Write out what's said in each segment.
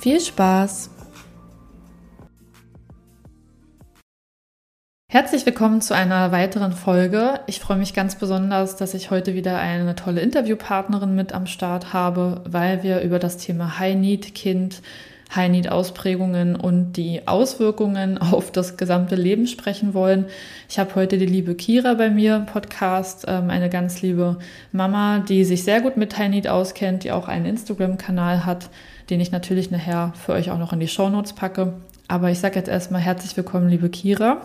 Viel Spaß! Herzlich willkommen zu einer weiteren Folge. Ich freue mich ganz besonders, dass ich heute wieder eine tolle Interviewpartnerin mit am Start habe, weil wir über das Thema High Need Kind High-Need-Ausprägungen und die Auswirkungen auf das gesamte Leben sprechen wollen. Ich habe heute die liebe Kira bei mir im Podcast, ähm, eine ganz liebe Mama, die sich sehr gut mit High-Need auskennt, die auch einen Instagram-Kanal hat, den ich natürlich nachher für euch auch noch in die Show Notes packe. Aber ich sage jetzt erstmal herzlich willkommen, liebe Kira.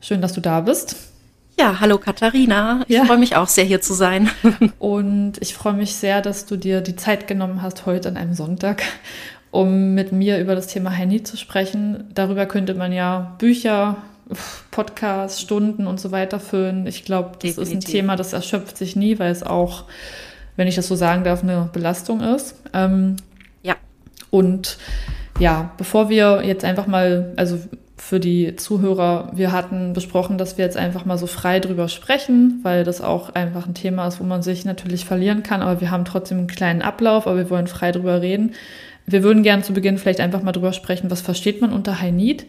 Schön, dass du da bist. Ja, hallo Katharina. Ich ja. freue mich auch sehr, hier zu sein. Und ich freue mich sehr, dass du dir die Zeit genommen hast heute an einem Sonntag, um mit mir über das Thema Handy zu sprechen. Darüber könnte man ja Bücher, Podcasts, Stunden und so weiter füllen. Ich glaube, das Definitiv. ist ein Thema, das erschöpft sich nie, weil es auch, wenn ich das so sagen darf, eine Belastung ist. Ähm. Und ja, bevor wir jetzt einfach mal, also für die Zuhörer, wir hatten besprochen, dass wir jetzt einfach mal so frei drüber sprechen, weil das auch einfach ein Thema ist, wo man sich natürlich verlieren kann, aber wir haben trotzdem einen kleinen Ablauf, aber wir wollen frei drüber reden. Wir würden gerne zu Beginn vielleicht einfach mal drüber sprechen, was versteht man unter High Need?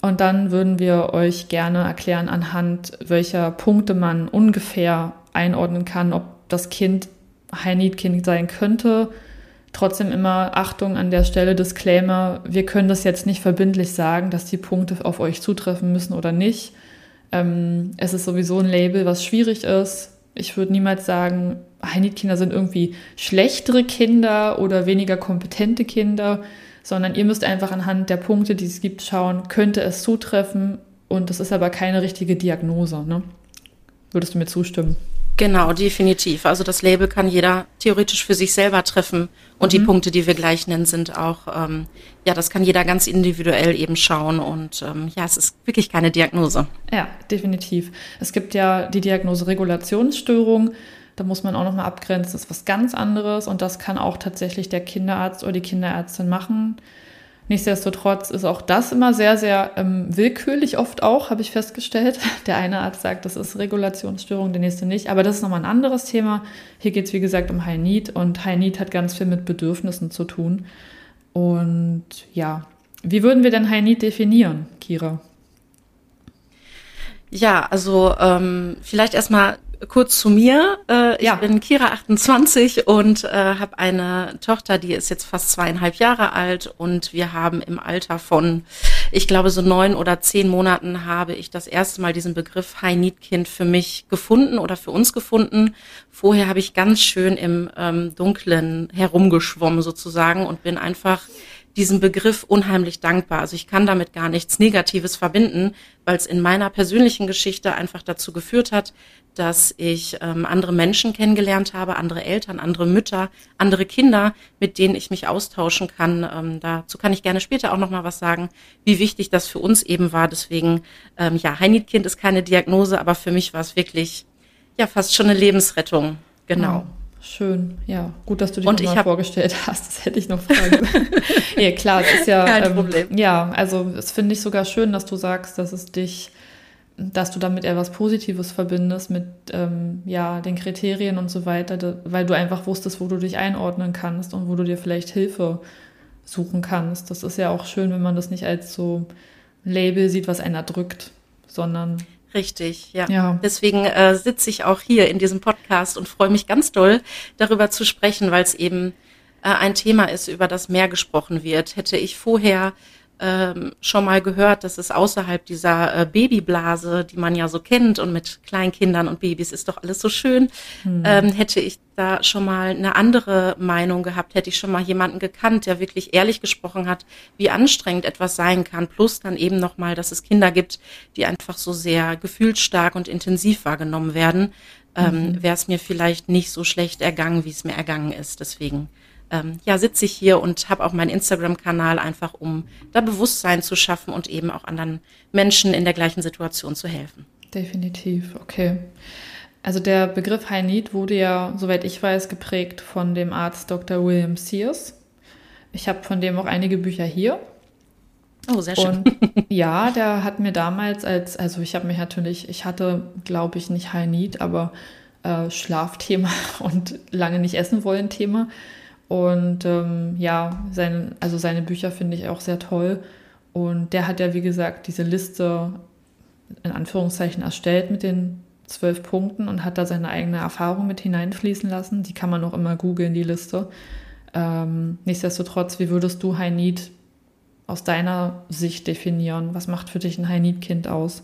Und dann würden wir euch gerne erklären, anhand welcher Punkte man ungefähr einordnen kann, ob das Kind High Need Kind sein könnte. Trotzdem immer Achtung an der Stelle, Disclaimer, wir können das jetzt nicht verbindlich sagen, dass die Punkte auf euch zutreffen müssen oder nicht. Ähm, es ist sowieso ein Label, was schwierig ist. Ich würde niemals sagen, High-Need-Kinder sind irgendwie schlechtere Kinder oder weniger kompetente Kinder, sondern ihr müsst einfach anhand der Punkte, die es gibt, schauen, könnte es zutreffen und das ist aber keine richtige Diagnose. Ne? Würdest du mir zustimmen? Genau, definitiv. Also das Label kann jeder theoretisch für sich selber treffen und mhm. die Punkte, die wir gleich nennen, sind auch, ähm, ja, das kann jeder ganz individuell eben schauen und ähm, ja, es ist wirklich keine Diagnose. Ja, definitiv. Es gibt ja die Diagnose Regulationsstörung. Da muss man auch nochmal abgrenzen, das ist was ganz anderes und das kann auch tatsächlich der Kinderarzt oder die Kinderärztin machen. Nichtsdestotrotz ist auch das immer sehr, sehr ähm, willkürlich, oft auch, habe ich festgestellt. Der eine Arzt sagt, das ist Regulationsstörung, der nächste nicht. Aber das ist nochmal ein anderes Thema. Hier geht es, wie gesagt, um High Need und High Need hat ganz viel mit Bedürfnissen zu tun. Und ja, wie würden wir denn High Need definieren, Kira? Ja, also ähm, vielleicht erstmal kurz zu mir. Äh, ich ja. bin Kira 28 und äh, habe eine Tochter, die ist jetzt fast zweieinhalb Jahre alt und wir haben im Alter von, ich glaube, so neun oder zehn Monaten habe ich das erste Mal diesen Begriff High Need Kind für mich gefunden oder für uns gefunden. Vorher habe ich ganz schön im ähm, Dunklen herumgeschwommen sozusagen und bin einfach diesem Begriff unheimlich dankbar. Also ich kann damit gar nichts Negatives verbinden, weil es in meiner persönlichen Geschichte einfach dazu geführt hat, dass ich ähm, andere Menschen kennengelernt habe, andere Eltern, andere Mütter, andere Kinder, mit denen ich mich austauschen kann. Ähm, dazu kann ich gerne später auch noch mal was sagen, wie wichtig das für uns eben war. Deswegen, ähm, ja, Heinit-Kind ist keine Diagnose, aber für mich war es wirklich ja fast schon eine Lebensrettung. Genau. Oh. Schön, ja. Gut, dass du dich und mal vorgestellt hast. Das hätte ich noch fragen. ja, klar, es ist ja. Kein ähm, Problem. Ja, also es finde ich sogar schön, dass du sagst, dass es dich, dass du damit eher was Positives verbindest mit ähm, ja, den Kriterien und so weiter, weil du einfach wusstest, wo du dich einordnen kannst und wo du dir vielleicht Hilfe suchen kannst. Das ist ja auch schön, wenn man das nicht als so Label sieht, was einer drückt, sondern Richtig, ja. ja. Deswegen äh, sitze ich auch hier in diesem Podcast und freue mich ganz doll, darüber zu sprechen, weil es eben äh, ein Thema ist, über das mehr gesprochen wird. Hätte ich vorher ähm, schon mal gehört, dass es außerhalb dieser äh, Babyblase, die man ja so kennt und mit Kleinkindern und Babys ist doch alles so schön, hm. ähm, hätte ich da schon mal eine andere Meinung gehabt, hätte ich schon mal jemanden gekannt, der wirklich ehrlich gesprochen hat, wie anstrengend etwas sein kann, plus dann eben noch mal, dass es Kinder gibt, die einfach so sehr gefühlsstark und intensiv wahrgenommen werden, ähm, mhm. wäre es mir vielleicht nicht so schlecht ergangen, wie es mir ergangen ist. Deswegen ähm, ja, sitze ich hier und habe auch meinen Instagram-Kanal einfach, um da Bewusstsein zu schaffen und eben auch anderen Menschen in der gleichen Situation zu helfen. Definitiv, okay. Also der Begriff High Need wurde ja, soweit ich weiß, geprägt von dem Arzt Dr. William Sears. Ich habe von dem auch einige Bücher hier. Oh, sehr schön. Und ja, der hat mir damals als, also ich habe mich natürlich, ich hatte, glaube ich, nicht High Need, aber äh, Schlafthema und lange nicht essen wollen Thema. Und ähm, ja, sein, also seine Bücher finde ich auch sehr toll. Und der hat ja, wie gesagt, diese Liste in Anführungszeichen erstellt mit den zwölf Punkten und hat da seine eigene Erfahrung mit hineinfließen lassen. Die kann man auch immer googeln, die Liste. Ähm, nichtsdestotrotz, wie würdest du High aus deiner Sicht definieren? Was macht für dich ein High Need Kind aus?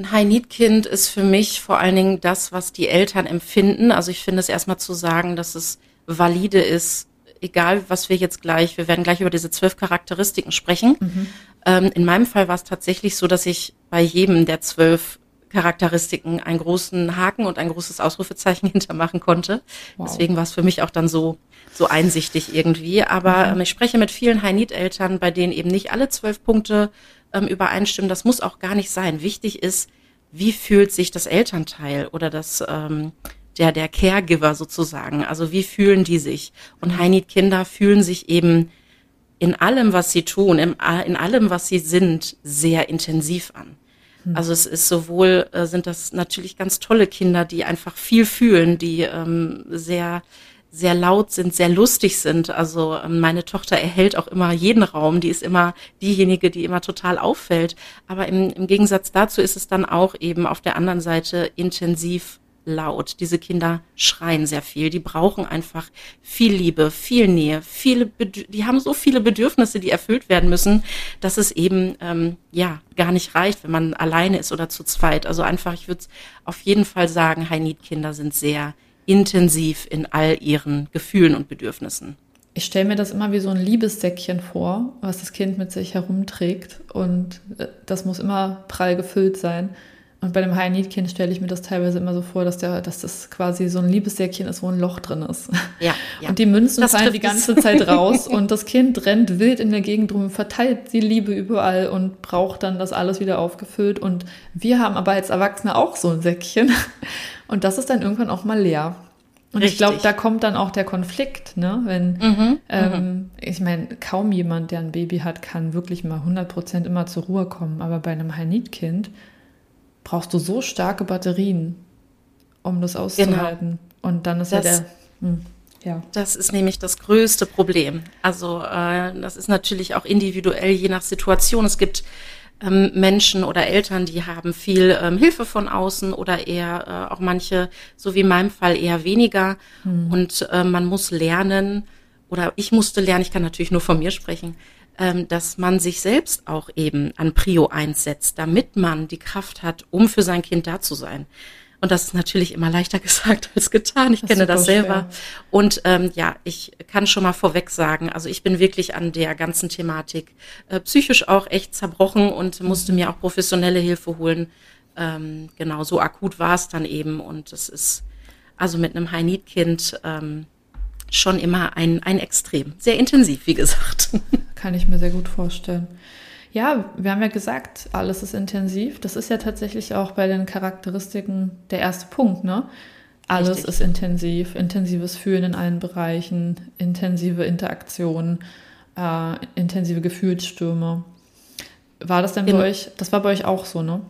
Ein High Need Kind ist für mich vor allen Dingen das, was die Eltern empfinden. Also ich finde es erstmal zu sagen, dass es valide ist, egal was wir jetzt gleich, wir werden gleich über diese zwölf Charakteristiken sprechen. Mhm. Ähm, in meinem Fall war es tatsächlich so, dass ich bei jedem der zwölf Charakteristiken einen großen Haken und ein großes Ausrufezeichen hintermachen konnte. Wow. Deswegen war es für mich auch dann so, so einsichtig irgendwie. Aber mhm. ähm, ich spreche mit vielen High-Need-Eltern, bei denen eben nicht alle zwölf Punkte ähm, übereinstimmen. Das muss auch gar nicht sein. Wichtig ist, wie fühlt sich das Elternteil oder das, ähm, der, der Caregiver sozusagen. Also wie fühlen die sich? Und High-Need-Kinder fühlen sich eben in allem, was sie tun, in, in allem, was sie sind, sehr intensiv an. Hm. Also es ist sowohl, äh, sind das natürlich ganz tolle Kinder, die einfach viel fühlen, die ähm, sehr, sehr laut sind, sehr lustig sind. Also ähm, meine Tochter erhält auch immer jeden Raum, die ist immer diejenige, die immer total auffällt. Aber im, im Gegensatz dazu ist es dann auch eben auf der anderen Seite intensiv laut. Diese Kinder schreien sehr viel. Die brauchen einfach viel Liebe, viel Nähe, viele, die haben so viele Bedürfnisse, die erfüllt werden müssen, dass es eben ähm, ja gar nicht reicht, wenn man alleine ist oder zu zweit. Also einfach, ich würde auf jeden Fall sagen, High-Need-Kinder sind sehr intensiv in all ihren Gefühlen und Bedürfnissen. Ich stelle mir das immer wie so ein Liebessäckchen vor, was das Kind mit sich herumträgt. Und äh, das muss immer prall gefüllt sein. Und bei dem High-Need-Kind stelle ich mir das teilweise immer so vor, dass, der, dass das quasi so ein Liebessäckchen ist, wo ein Loch drin ist. Ja, ja. Und die Münzen das fallen die ganze Zeit raus und das Kind rennt wild in der Gegend rum, verteilt die Liebe überall und braucht dann das alles wieder aufgefüllt. Und wir haben aber als Erwachsene auch so ein Säckchen. Und das ist dann irgendwann auch mal leer. Und Richtig. ich glaube, da kommt dann auch der Konflikt, ne? Wenn, mhm, ähm, mhm. ich meine, kaum jemand, der ein Baby hat, kann wirklich mal 100% immer zur Ruhe kommen. Aber bei einem High-Need-Kind brauchst du so starke Batterien, um das auszuhalten. Genau. Und dann ist das, ja der. Hm, ja. Das ist nämlich das größte Problem. Also äh, das ist natürlich auch individuell je nach Situation. Es gibt ähm, Menschen oder Eltern, die haben viel ähm, Hilfe von außen oder eher äh, auch manche, so wie in meinem Fall, eher weniger. Hm. Und äh, man muss lernen, oder ich musste lernen, ich kann natürlich nur von mir sprechen, ähm, dass man sich selbst auch eben an Prio einsetzt, damit man die Kraft hat, um für sein Kind da zu sein. Und das ist natürlich immer leichter gesagt als getan. Ich das kenne das selber. Schwer. Und ähm, ja, ich kann schon mal vorweg sagen, also ich bin wirklich an der ganzen Thematik äh, psychisch auch echt zerbrochen und musste mir auch professionelle Hilfe holen. Ähm, genau, so akut war es dann eben. Und es ist also mit einem High-Need-Kind ähm, schon immer ein, ein Extrem. Sehr intensiv, wie gesagt. Kann ich mir sehr gut vorstellen. Ja, wir haben ja gesagt, alles ist intensiv. Das ist ja tatsächlich auch bei den Charakteristiken der erste Punkt, ne? Alles Richtig. ist intensiv, intensives Fühlen in allen Bereichen, intensive Interaktion, äh, intensive Gefühlsstürme. War das denn bei euch, das war bei euch auch so, ne?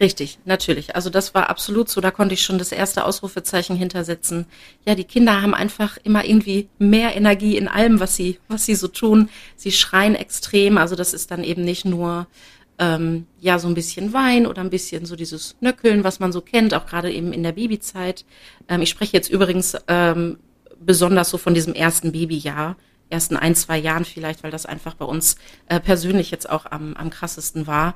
Richtig, natürlich. Also das war absolut so. Da konnte ich schon das erste Ausrufezeichen hintersetzen. Ja, die Kinder haben einfach immer irgendwie mehr Energie in allem, was sie, was sie so tun. Sie schreien extrem. Also das ist dann eben nicht nur ähm, ja so ein bisschen Wein oder ein bisschen so dieses Nöckeln, was man so kennt, auch gerade eben in der Babyzeit. Ähm, ich spreche jetzt übrigens ähm, besonders so von diesem ersten Babyjahr, ersten ein, zwei Jahren vielleicht, weil das einfach bei uns äh, persönlich jetzt auch am, am krassesten war.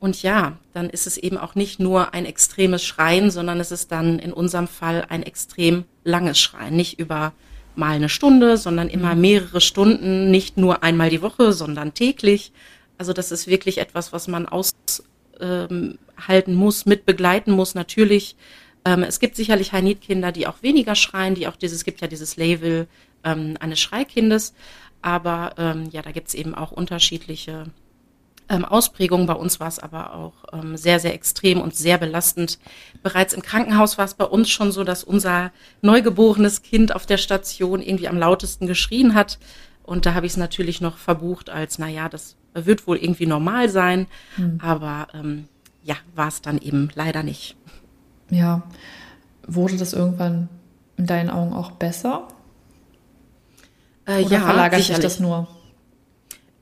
Und ja, dann ist es eben auch nicht nur ein extremes Schreien, sondern es ist dann in unserem Fall ein extrem langes Schreien. Nicht über mal eine Stunde, sondern immer mhm. mehrere Stunden, nicht nur einmal die Woche, sondern täglich. Also das ist wirklich etwas, was man aushalten ähm, muss, mit begleiten muss, natürlich. Ähm, es gibt sicherlich High-Need-Kinder, die auch weniger schreien, die auch dieses, es gibt ja dieses Label ähm, eines Schreikindes, aber ähm, ja, da gibt es eben auch unterschiedliche ähm, Ausprägungen. Bei uns war es aber auch ähm, sehr, sehr extrem und sehr belastend. Bereits im Krankenhaus war es bei uns schon so, dass unser neugeborenes Kind auf der Station irgendwie am lautesten geschrien hat. Und da habe ich es natürlich noch verbucht als, naja, das wird wohl irgendwie normal sein. Mhm. Aber ähm, ja, war es dann eben leider nicht. Ja, wurde das irgendwann in deinen Augen auch besser? Äh, Oder ja, verlagert sicherlich. sich das nur?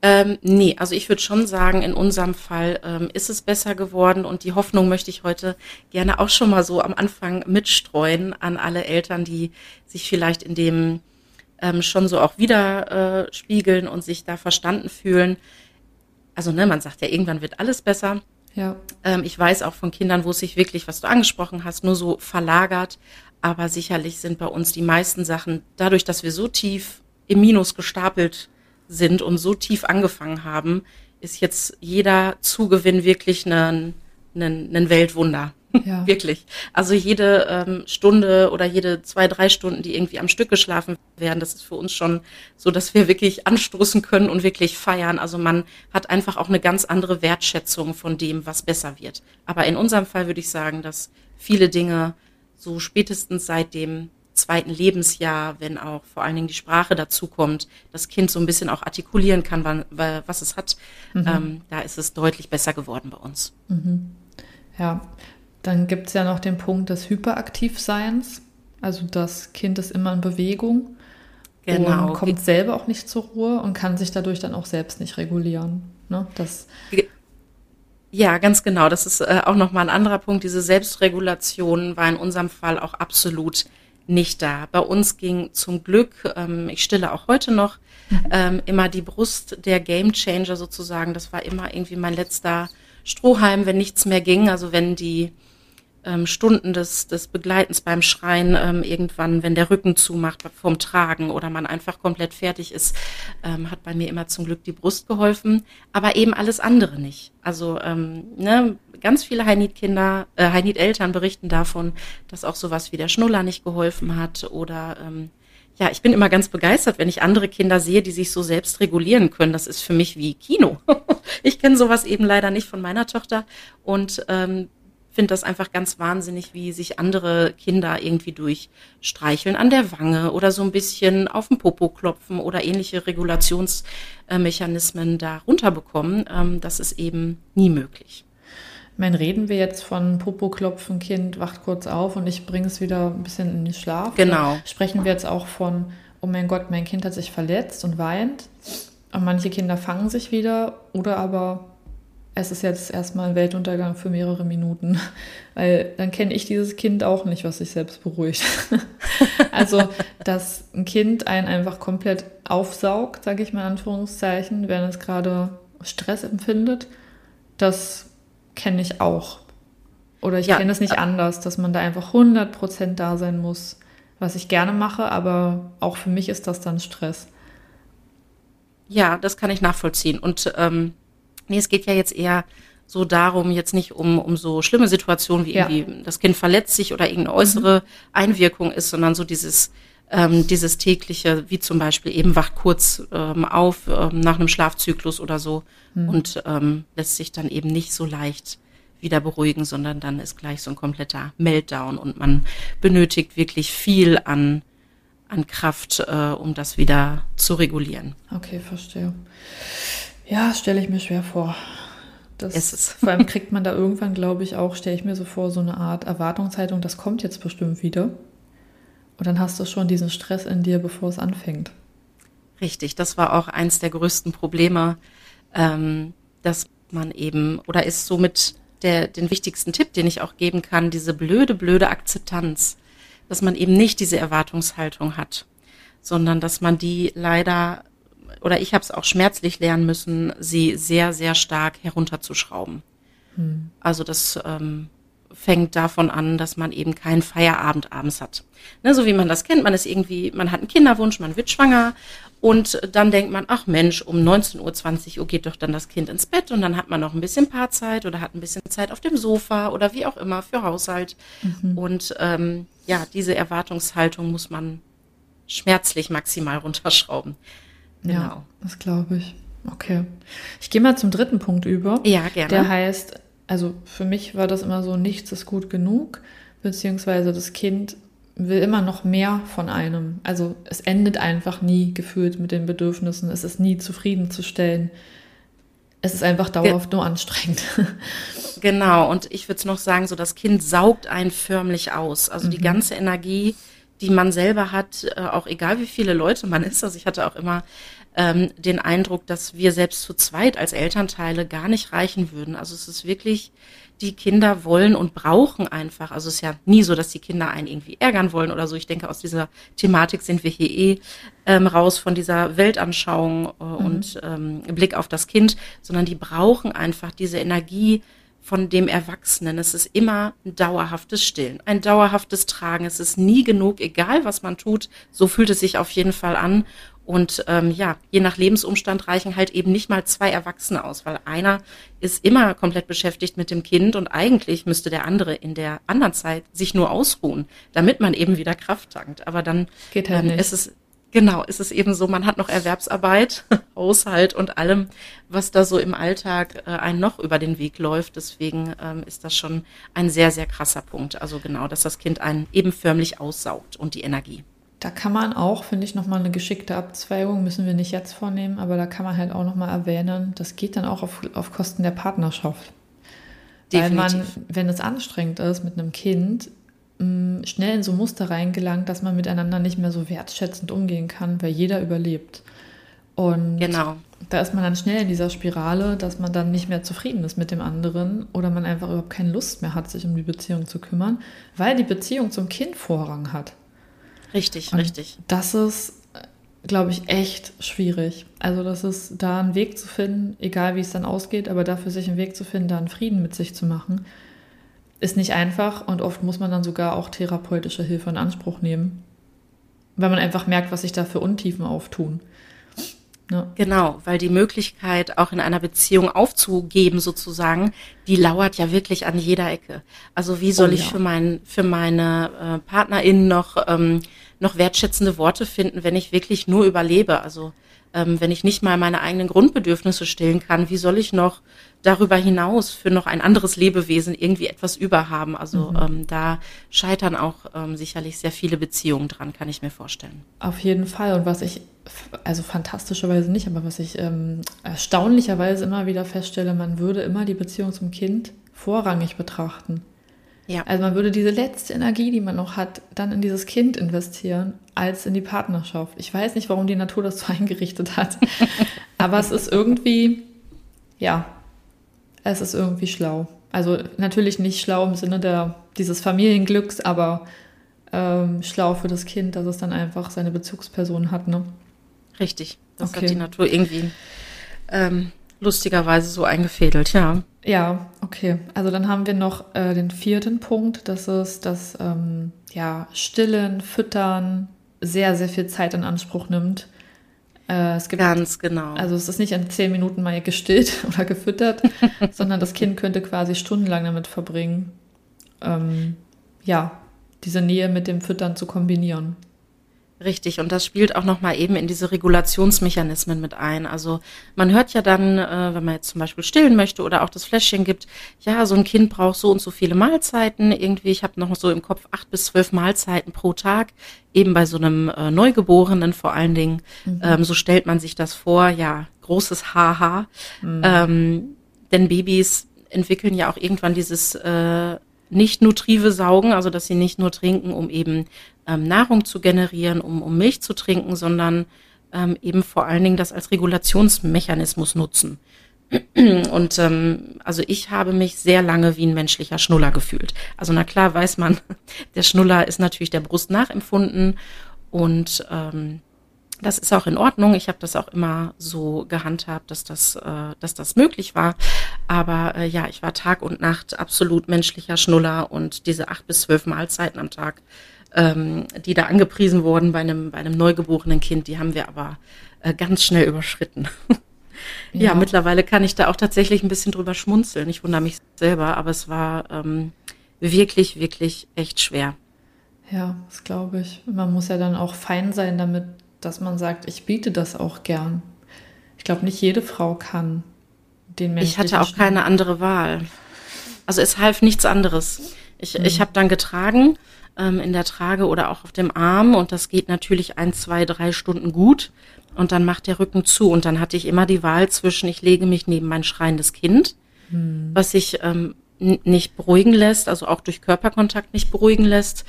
Ähm, nee, also ich würde schon sagen, in unserem Fall ähm, ist es besser geworden und die Hoffnung möchte ich heute gerne auch schon mal so am Anfang mitstreuen an alle Eltern, die sich vielleicht in dem ähm, schon so auch widerspiegeln äh, und sich da verstanden fühlen. Also ne, man sagt ja, irgendwann wird alles besser. Ja. Ähm, ich weiß auch von Kindern, wo es sich wirklich, was du angesprochen hast, nur so verlagert. Aber sicherlich sind bei uns die meisten Sachen, dadurch, dass wir so tief im Minus gestapelt sind und so tief angefangen haben, ist jetzt jeder Zugewinn wirklich ein, ein, ein Weltwunder. Ja. Wirklich. Also jede ähm, Stunde oder jede zwei, drei Stunden, die irgendwie am Stück geschlafen werden, das ist für uns schon so, dass wir wirklich anstoßen können und wirklich feiern. Also man hat einfach auch eine ganz andere Wertschätzung von dem, was besser wird. Aber in unserem Fall würde ich sagen, dass viele Dinge so spätestens seit dem zweiten Lebensjahr, wenn auch vor allen Dingen die Sprache dazu kommt, das Kind so ein bisschen auch artikulieren kann, wann, was es hat, mhm. ähm, da ist es deutlich besser geworden bei uns. Mhm. Ja, dann gibt es ja noch den Punkt des Hyperaktivseins. Also das Kind ist immer in Bewegung genau. und kommt selber auch nicht zur Ruhe und kann sich dadurch dann auch selbst nicht regulieren. Ne? Das ja, ganz genau. Das ist äh, auch nochmal ein anderer Punkt. Diese Selbstregulation war in unserem Fall auch absolut nicht da. Bei uns ging zum Glück, ähm, ich stille auch heute noch, mhm. ähm, immer die Brust der Game Changer sozusagen. Das war immer irgendwie mein letzter Strohhalm, wenn nichts mehr ging. Also wenn die ähm, Stunden des, des Begleitens beim Schreien ähm, irgendwann, wenn der Rücken zumacht vom Tragen oder man einfach komplett fertig ist, ähm, hat bei mir immer zum Glück die Brust geholfen, aber eben alles andere nicht. Also ähm, ne, ganz viele High-Need-Kinder, äh, High-Need-Eltern berichten davon, dass auch sowas wie der Schnuller nicht geholfen hat oder ähm, ja, ich bin immer ganz begeistert, wenn ich andere Kinder sehe, die sich so selbst regulieren können. Das ist für mich wie Kino. ich kenne sowas eben leider nicht von meiner Tochter und ähm, finde das einfach ganz wahnsinnig, wie sich andere Kinder irgendwie durch Streicheln an der Wange oder so ein bisschen auf den Popo klopfen oder ähnliche Regulationsmechanismen da runterbekommen. Ähm, das ist eben nie möglich. Ich meine, reden wir jetzt von Popo klopfen, Kind wacht kurz auf und ich bringe es wieder ein bisschen in den Schlaf? Genau. Sprechen wir jetzt auch von, oh mein Gott, mein Kind hat sich verletzt und weint. Und manche Kinder fangen sich wieder oder aber es ist jetzt erstmal ein Weltuntergang für mehrere Minuten, weil dann kenne ich dieses Kind auch nicht, was sich selbst beruhigt. also, dass ein Kind einen einfach komplett aufsaugt, sage ich mal in Anführungszeichen, wenn es gerade Stress empfindet, das kenne ich auch. Oder ich ja. kenne es nicht anders, dass man da einfach 100% da sein muss, was ich gerne mache, aber auch für mich ist das dann Stress. Ja, das kann ich nachvollziehen. Und ähm, Nee, es geht ja jetzt eher so darum, jetzt nicht um, um so schlimme Situationen wie ja. irgendwie das Kind verletzt sich oder irgendeine äußere mhm. Einwirkung ist, sondern so dieses, ähm, dieses tägliche, wie zum Beispiel eben wacht kurz ähm, auf ähm, nach einem Schlafzyklus oder so mhm. und ähm, lässt sich dann eben nicht so leicht wieder beruhigen, sondern dann ist gleich so ein kompletter Meltdown und man benötigt wirklich viel an, an Kraft, äh, um das wieder zu regulieren. Okay, verstehe. Ja, stelle ich mir schwer vor. Das, ist es. Vor allem kriegt man da irgendwann, glaube ich, auch, stelle ich mir so vor, so eine Art Erwartungshaltung, das kommt jetzt bestimmt wieder. Und dann hast du schon diesen Stress in dir, bevor es anfängt. Richtig, das war auch eins der größten Probleme, ähm, dass man eben, oder ist somit der, den wichtigsten Tipp, den ich auch geben kann, diese blöde, blöde Akzeptanz, dass man eben nicht diese Erwartungshaltung hat, sondern dass man die leider oder ich habe es auch schmerzlich lernen müssen, sie sehr, sehr stark herunterzuschrauben. Hm. Also das ähm, fängt davon an, dass man eben keinen Feierabend abends hat. Ne, so wie man das kennt, man ist irgendwie, man hat einen Kinderwunsch, man wird schwanger Und dann denkt man, ach Mensch, um 19.20 Uhr geht doch dann das Kind ins Bett und dann hat man noch ein bisschen Paarzeit oder hat ein bisschen Zeit auf dem Sofa oder wie auch immer für Haushalt. Mhm. Und ähm, ja, diese Erwartungshaltung muss man schmerzlich maximal runterschrauben. Genau. Ja, das glaube ich. Okay. Ich gehe mal zum dritten Punkt über. Ja, gerne. Der heißt, also für mich war das immer so, nichts ist gut genug, beziehungsweise das Kind will immer noch mehr von einem. Also es endet einfach nie gefühlt mit den Bedürfnissen. Es ist nie zufriedenzustellen. Es ist einfach dauerhaft nur anstrengend. Genau, und ich würde es noch sagen, so das Kind saugt einen förmlich aus. Also mhm. die ganze Energie, die man selber hat, äh, auch egal wie viele Leute man ist. Also ich hatte auch immer ähm, den Eindruck, dass wir selbst zu zweit als Elternteile gar nicht reichen würden. Also es ist wirklich die Kinder wollen und brauchen einfach. Also es ist ja nie so, dass die Kinder einen irgendwie ärgern wollen oder so. Ich denke, aus dieser Thematik sind wir hier eh ähm, raus von dieser Weltanschauung äh, mhm. und ähm, Blick auf das Kind, sondern die brauchen einfach diese Energie von dem Erwachsenen. Es ist immer ein dauerhaftes Stillen, ein dauerhaftes Tragen. Es ist nie genug, egal was man tut. So fühlt es sich auf jeden Fall an. Und ähm, ja, je nach Lebensumstand reichen halt eben nicht mal zwei Erwachsene aus, weil einer ist immer komplett beschäftigt mit dem Kind und eigentlich müsste der andere in der anderen Zeit sich nur ausruhen, damit man eben wieder Kraft tankt. Aber dann Geht halt ähm, nicht. ist es genau, ist es eben so, man hat noch Erwerbsarbeit, Haushalt und allem, was da so im Alltag äh, einen noch über den Weg läuft. Deswegen ähm, ist das schon ein sehr, sehr krasser Punkt. Also genau, dass das Kind einen eben förmlich aussaugt und die Energie. Da kann man auch, finde ich, nochmal eine geschickte Abzweigung, müssen wir nicht jetzt vornehmen, aber da kann man halt auch nochmal erwähnen, das geht dann auch auf, auf Kosten der Partnerschaft. Definitiv. Weil man, wenn es anstrengend ist mit einem Kind, mm, schnell in so Muster reingelangt, dass man miteinander nicht mehr so wertschätzend umgehen kann, weil jeder überlebt. Und genau. da ist man dann schnell in dieser Spirale, dass man dann nicht mehr zufrieden ist mit dem anderen oder man einfach überhaupt keine Lust mehr hat, sich um die Beziehung zu kümmern, weil die Beziehung zum Kind Vorrang hat. Richtig, Und richtig. Das ist, glaube ich, echt schwierig. Also das ist da einen Weg zu finden, egal wie es dann ausgeht, aber dafür sich einen Weg zu finden, da einen Frieden mit sich zu machen, ist nicht einfach und oft muss man dann sogar auch therapeutische Hilfe in Anspruch nehmen, weil man einfach merkt, was sich da für Untiefen auftun. Ja. Genau, weil die Möglichkeit, auch in einer Beziehung aufzugeben, sozusagen, die lauert ja wirklich an jeder Ecke. Also wie soll oh, ich ja. für, mein, für meine äh, PartnerInnen noch, ähm, noch wertschätzende Worte finden, wenn ich wirklich nur überlebe? Also ähm, wenn ich nicht mal meine eigenen Grundbedürfnisse stillen kann, wie soll ich noch darüber hinaus für noch ein anderes Lebewesen irgendwie etwas überhaben? Also mhm. ähm, da scheitern auch ähm, sicherlich sehr viele Beziehungen dran, kann ich mir vorstellen. Auf jeden Fall. Und was ich, also fantastischerweise nicht, aber was ich ähm, erstaunlicherweise immer wieder feststelle, man würde immer die Beziehung zum Kind vorrangig betrachten. Ja. Also man würde diese letzte Energie, die man noch hat, dann in dieses Kind investieren, als in die Partnerschaft. Ich weiß nicht, warum die Natur das so eingerichtet hat. Aber es ist irgendwie, ja, es ist irgendwie schlau. Also natürlich nicht schlau im Sinne der, dieses Familienglücks, aber ähm, schlau für das Kind, dass es dann einfach seine Bezugsperson hat. Ne? Richtig. Das okay. hat die Natur irgendwie ähm, lustigerweise so eingefädelt, ja. Ja, okay. Also dann haben wir noch äh, den vierten Punkt. Das ist das ähm, ja, Stillen, Füttern sehr, sehr viel Zeit in Anspruch nimmt. Äh, es gibt, Ganz genau. Also es ist nicht in zehn Minuten mal gestillt oder gefüttert, sondern das Kind könnte quasi stundenlang damit verbringen, ähm, ja, diese Nähe mit dem Füttern zu kombinieren. Richtig, und das spielt auch nochmal eben in diese Regulationsmechanismen mit ein. Also man hört ja dann, äh, wenn man jetzt zum Beispiel stillen möchte oder auch das Fläschchen gibt, ja, so ein Kind braucht so und so viele Mahlzeiten. Irgendwie, ich habe noch so im Kopf acht bis zwölf Mahlzeiten pro Tag, eben bei so einem äh, Neugeborenen vor allen Dingen. Mhm. Ähm, so stellt man sich das vor, ja, großes Haha. Mhm. Ähm, denn Babys entwickeln ja auch irgendwann dieses äh, nicht nutrive Saugen, also dass sie nicht nur trinken, um eben ähm, Nahrung zu generieren, um, um Milch zu trinken, sondern ähm, eben vor allen Dingen das als Regulationsmechanismus nutzen. Und ähm, also ich habe mich sehr lange wie ein menschlicher Schnuller gefühlt. Also na klar weiß man, der Schnuller ist natürlich der Brust nachempfunden und ähm, das ist auch in Ordnung. Ich habe das auch immer so gehandhabt, dass das, äh, dass das möglich war. Aber äh, ja, ich war Tag und Nacht absolut menschlicher Schnuller und diese acht bis zwölf Mahlzeiten am Tag ähm, die da angepriesen wurden bei einem, bei einem neugeborenen Kind, die haben wir aber äh, ganz schnell überschritten. ja. ja. mittlerweile kann ich da auch tatsächlich ein bisschen drüber schmunzeln. Ich wundere mich selber, aber es war ähm, wirklich, wirklich echt schwer. Ja, das glaube ich. Man muss ja dann auch fein sein damit, dass man sagt, ich biete das auch gern. Ich glaube, nicht jede Frau kann den Menschen. Ich hatte auch keine andere Wahl. Also es half nichts anderes. Ich, mhm. ich habe dann getragen ähm, in der Trage oder auch auf dem Arm und das geht natürlich ein, zwei, drei Stunden gut und dann macht der Rücken zu und dann hatte ich immer die Wahl zwischen, ich lege mich neben mein schreiendes Kind, mhm. was sich ähm, nicht beruhigen lässt, also auch durch Körperkontakt nicht beruhigen lässt,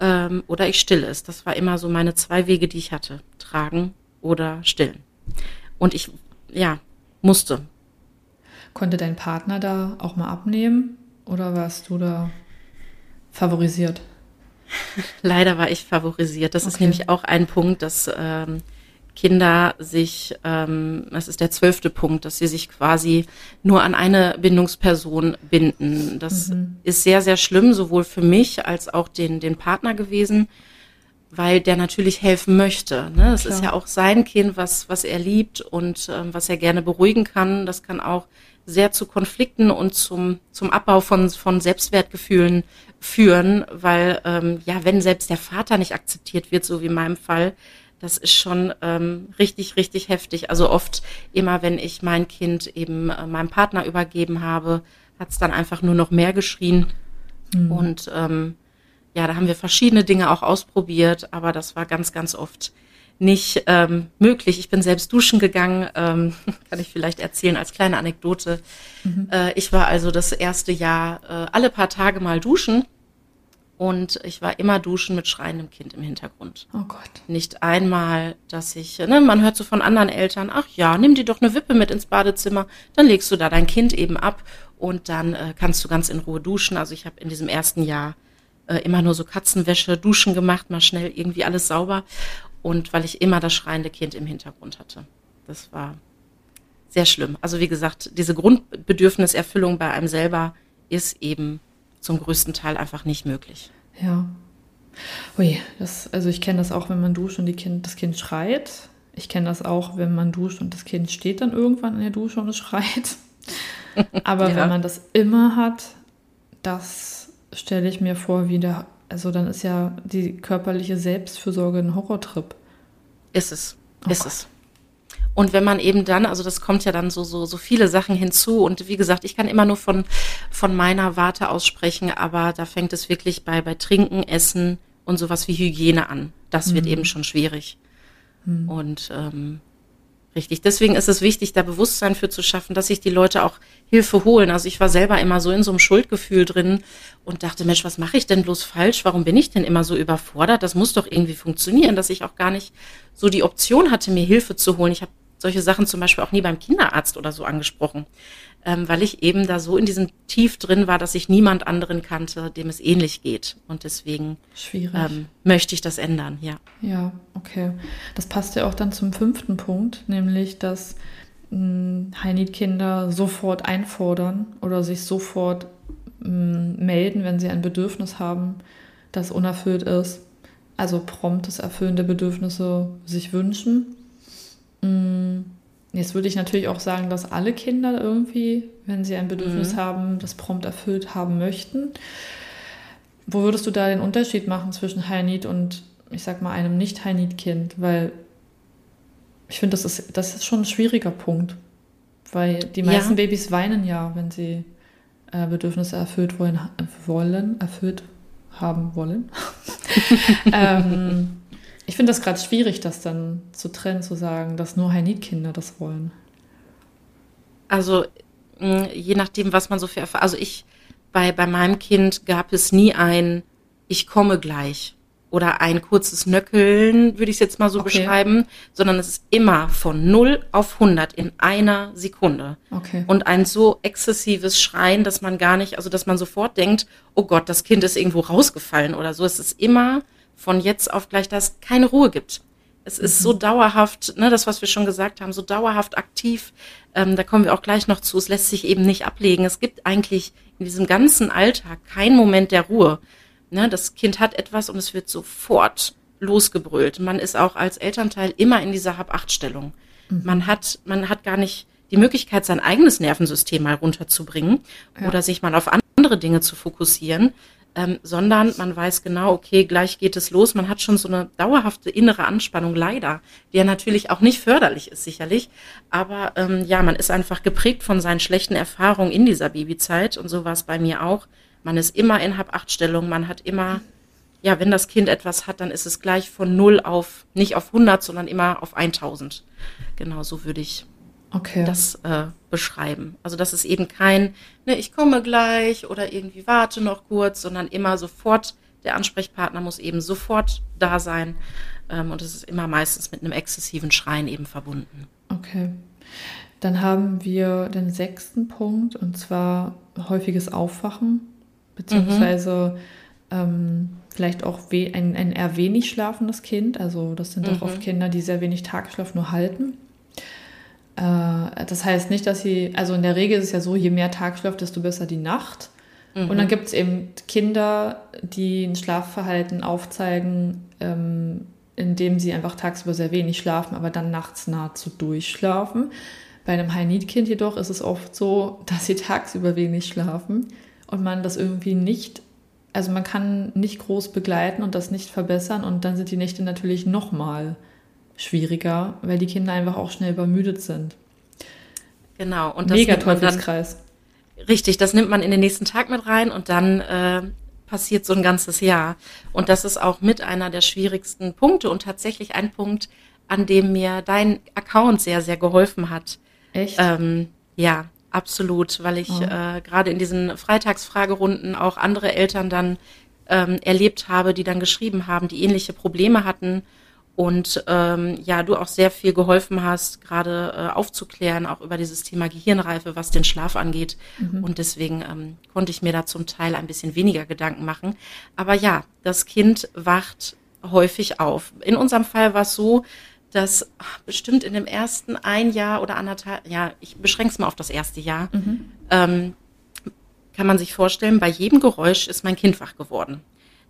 ähm, oder ich stille es. Das war immer so meine zwei Wege, die ich hatte. Tragen oder stillen. Und ich, ja, musste. Konnte dein Partner da auch mal abnehmen oder warst du da favorisiert? Leider war ich favorisiert. Das okay. ist nämlich auch ein Punkt, dass ähm, Kinder sich, ähm, das ist der zwölfte Punkt, dass sie sich quasi nur an eine Bindungsperson binden. Das mhm. ist sehr, sehr schlimm, sowohl für mich als auch den, den Partner gewesen, weil der natürlich helfen möchte. Ne? Das ist ja auch sein Kind, was, was er liebt und ähm, was er gerne beruhigen kann. Das kann auch sehr zu Konflikten und zum, zum Abbau von, von Selbstwertgefühlen führen, weil ähm, ja, wenn selbst der Vater nicht akzeptiert wird, so wie in meinem Fall, das ist schon ähm, richtig, richtig heftig. Also oft immer, wenn ich mein Kind eben äh, meinem Partner übergeben habe, hat es dann einfach nur noch mehr geschrien. Mhm. Und ähm, ja, da haben wir verschiedene Dinge auch ausprobiert, aber das war ganz, ganz oft nicht ähm, möglich. Ich bin selbst duschen gegangen, ähm, kann ich vielleicht erzählen als kleine Anekdote. Mhm. Äh, ich war also das erste Jahr äh, alle paar Tage mal duschen und ich war immer duschen mit schreiendem Kind im Hintergrund. Oh Gott. Nicht einmal, dass ich, ne, man hört so von anderen Eltern, ach ja, nimm dir doch eine Wippe mit ins Badezimmer, dann legst du da dein Kind eben ab und dann äh, kannst du ganz in Ruhe duschen. Also ich habe in diesem ersten Jahr äh, immer nur so Katzenwäsche, Duschen gemacht, mal schnell irgendwie alles sauber. Und weil ich immer das schreiende Kind im Hintergrund hatte. Das war sehr schlimm. Also wie gesagt, diese Grundbedürfniserfüllung bei einem selber ist eben zum größten Teil einfach nicht möglich. Ja. Ui, das, also ich kenne das auch, wenn man duscht und die kind, das Kind schreit. Ich kenne das auch, wenn man duscht und das Kind steht dann irgendwann in der Dusche und es schreit. Aber ja. wenn man das immer hat, das stelle ich mir vor, wie der, also dann ist ja die körperliche Selbstfürsorge ein Horrortrip. Ist es. Oh ist Gott. es. Und wenn man eben dann, also das kommt ja dann so, so, so viele Sachen hinzu. Und wie gesagt, ich kann immer nur von, von meiner Warte aussprechen, aber da fängt es wirklich bei, bei Trinken, Essen und sowas wie Hygiene an. Das mhm. wird eben schon schwierig. Mhm. Und ähm, richtig, deswegen ist es wichtig, da Bewusstsein für zu schaffen, dass sich die Leute auch Hilfe holen. Also ich war selber immer so in so einem Schuldgefühl drin und dachte, Mensch, was mache ich denn bloß falsch? Warum bin ich denn immer so überfordert? Das muss doch irgendwie funktionieren, dass ich auch gar nicht so die Option hatte, mir Hilfe zu holen. Ich habe solche Sachen zum Beispiel auch nie beim Kinderarzt oder so angesprochen, ähm, weil ich eben da so in diesem Tief drin war, dass ich niemand anderen kannte, dem es ähnlich geht. Und deswegen ähm, möchte ich das ändern, ja. Ja, okay. Das passt ja auch dann zum fünften Punkt, nämlich, dass hm, High-Need-Kinder sofort einfordern oder sich sofort mh, hm, melden, wenn sie ein Bedürfnis haben, das unerfüllt ist. Also promptes Erfüllen der Bedürfnisse sich wünschen Mm, jetzt würde ich natürlich auch sagen, dass alle Kinder irgendwie, wenn sie ein Bedürfnis mhm. haben, das prompt erfüllt haben möchten. Wo würdest du da den Unterschied machen zwischen High Need und, ich sag mal, einem nicht High Need Kind? Weil ich finde, das ist, das ist schon ein schwieriger Punkt. Weil die meisten ja. Babys weinen ja, wenn sie äh, Bedürfnisse erfüllt wollen, wollen, erfüllt haben wollen. ähm, ich finde das gerade schwierig, das dann zu trennen, zu sagen, dass nur High-Need-Kinder das wollen. Also je nachdem, was man so für erfahrt. Also ich, bei, bei meinem Kind gab es nie ein Ich komme gleich oder ein kurzes Nöckeln, würde ich es jetzt mal so okay. beschreiben, sondern es ist immer von 0 auf 100 in einer Sekunde. Okay. Und ein so exzessives Schreien, dass man gar nicht, also dass man sofort denkt, oh Gott, das Kind ist irgendwo rausgefallen oder so. Es ist immer von jetzt auf gleich, dass es keine Ruhe gibt. Es ist mhm. so dauerhaft, ne, das, was wir schon gesagt haben, so dauerhaft aktiv. Ähm, da kommen wir auch gleich noch zu. Es lässt sich eben nicht ablegen. Es gibt eigentlich in diesem ganzen Alltag keinen Moment der Ruhe. Ne? Das Kind hat etwas und es wird sofort losgebrüllt. Man ist auch als Elternteil immer in dieser Hab-Acht-Stellung. Mhm. Man hat, man hat gar nicht die Möglichkeit, sein eigenes Nervensystem mal runterzubringen ja. oder sich mal auf andere Dinge zu fokussieren, ähm, sondern man weiß genau, okay, gleich geht es los. Man hat schon so eine dauerhafte innere Anspannung, leider, die ja natürlich auch nicht förderlich ist, sicherlich. Aber ähm, ja, man ist einfach geprägt von seinen schlechten Erfahrungen in dieser Babyzeit und so war es bei mir auch. Man ist immer in Hab-Acht-Stellung, man hat immer, ja, wenn das Kind etwas hat, dann ist es gleich von null auf, nicht auf 100, sondern immer auf 1000. Genau so würde ich okay. das äh, beschreiben. Also das ist eben kein, ne, ich komme gleich oder irgendwie warte noch kurz, sondern immer sofort, der Ansprechpartner muss eben sofort da sein. Ähm, und es ist immer meistens mit einem exzessiven Schreien eben verbunden. Okay. Dann haben wir den sechsten Punkt und zwar häufiges Aufwachen, beziehungsweise mhm. ähm, vielleicht auch ein, ein eher wenig schlafendes Kind. Also das sind mhm. auch oft Kinder, die sehr wenig Tagschlaf nur halten. Äh, das heißt nicht, dass sie, also in der Regel ist es ja so, je mehr Tagschlaf, desto besser die Nacht. Mhm. Und dann gibt es eben Kinder, die ein Schlafverhalten aufzeigen, ähm, indem sie einfach tagsüber sehr wenig schlafen, aber dann nachts nahezu durchschlafen. Bei einem High-Need-Kind jedoch ist es oft so, dass sie tagsüber wenig schlafen und man das irgendwie nicht, also man kann nicht groß begleiten und das nicht verbessern und dann sind die Nächte natürlich nochmal schwieriger, weil die Kinder einfach auch schnell übermüdet sind. Genau. Und das Mega Teufelskreis. Richtig, das nimmt man in den nächsten Tag mit rein und dann äh, passiert so ein ganzes Jahr. Und das ist auch mit einer der schwierigsten Punkte und tatsächlich ein Punkt, an dem mir dein Account sehr, sehr geholfen hat. Echt? Ähm, ja, absolut, weil ich oh. äh, gerade in diesen Freitagsfragerunden auch andere Eltern dann ähm, erlebt habe, die dann geschrieben haben, die ähnliche Probleme hatten und ähm, ja, du auch sehr viel geholfen hast, gerade äh, aufzuklären, auch über dieses Thema Gehirnreife, was den Schlaf angeht. Mhm. Und deswegen ähm, konnte ich mir da zum Teil ein bisschen weniger Gedanken machen. Aber ja, das Kind wacht häufig auf. In unserem Fall war es so, dass bestimmt in dem ersten ein Jahr oder anderthalb, ja, ich beschränke es mal auf das erste Jahr, mhm. ähm, kann man sich vorstellen, bei jedem Geräusch ist mein Kind wach geworden.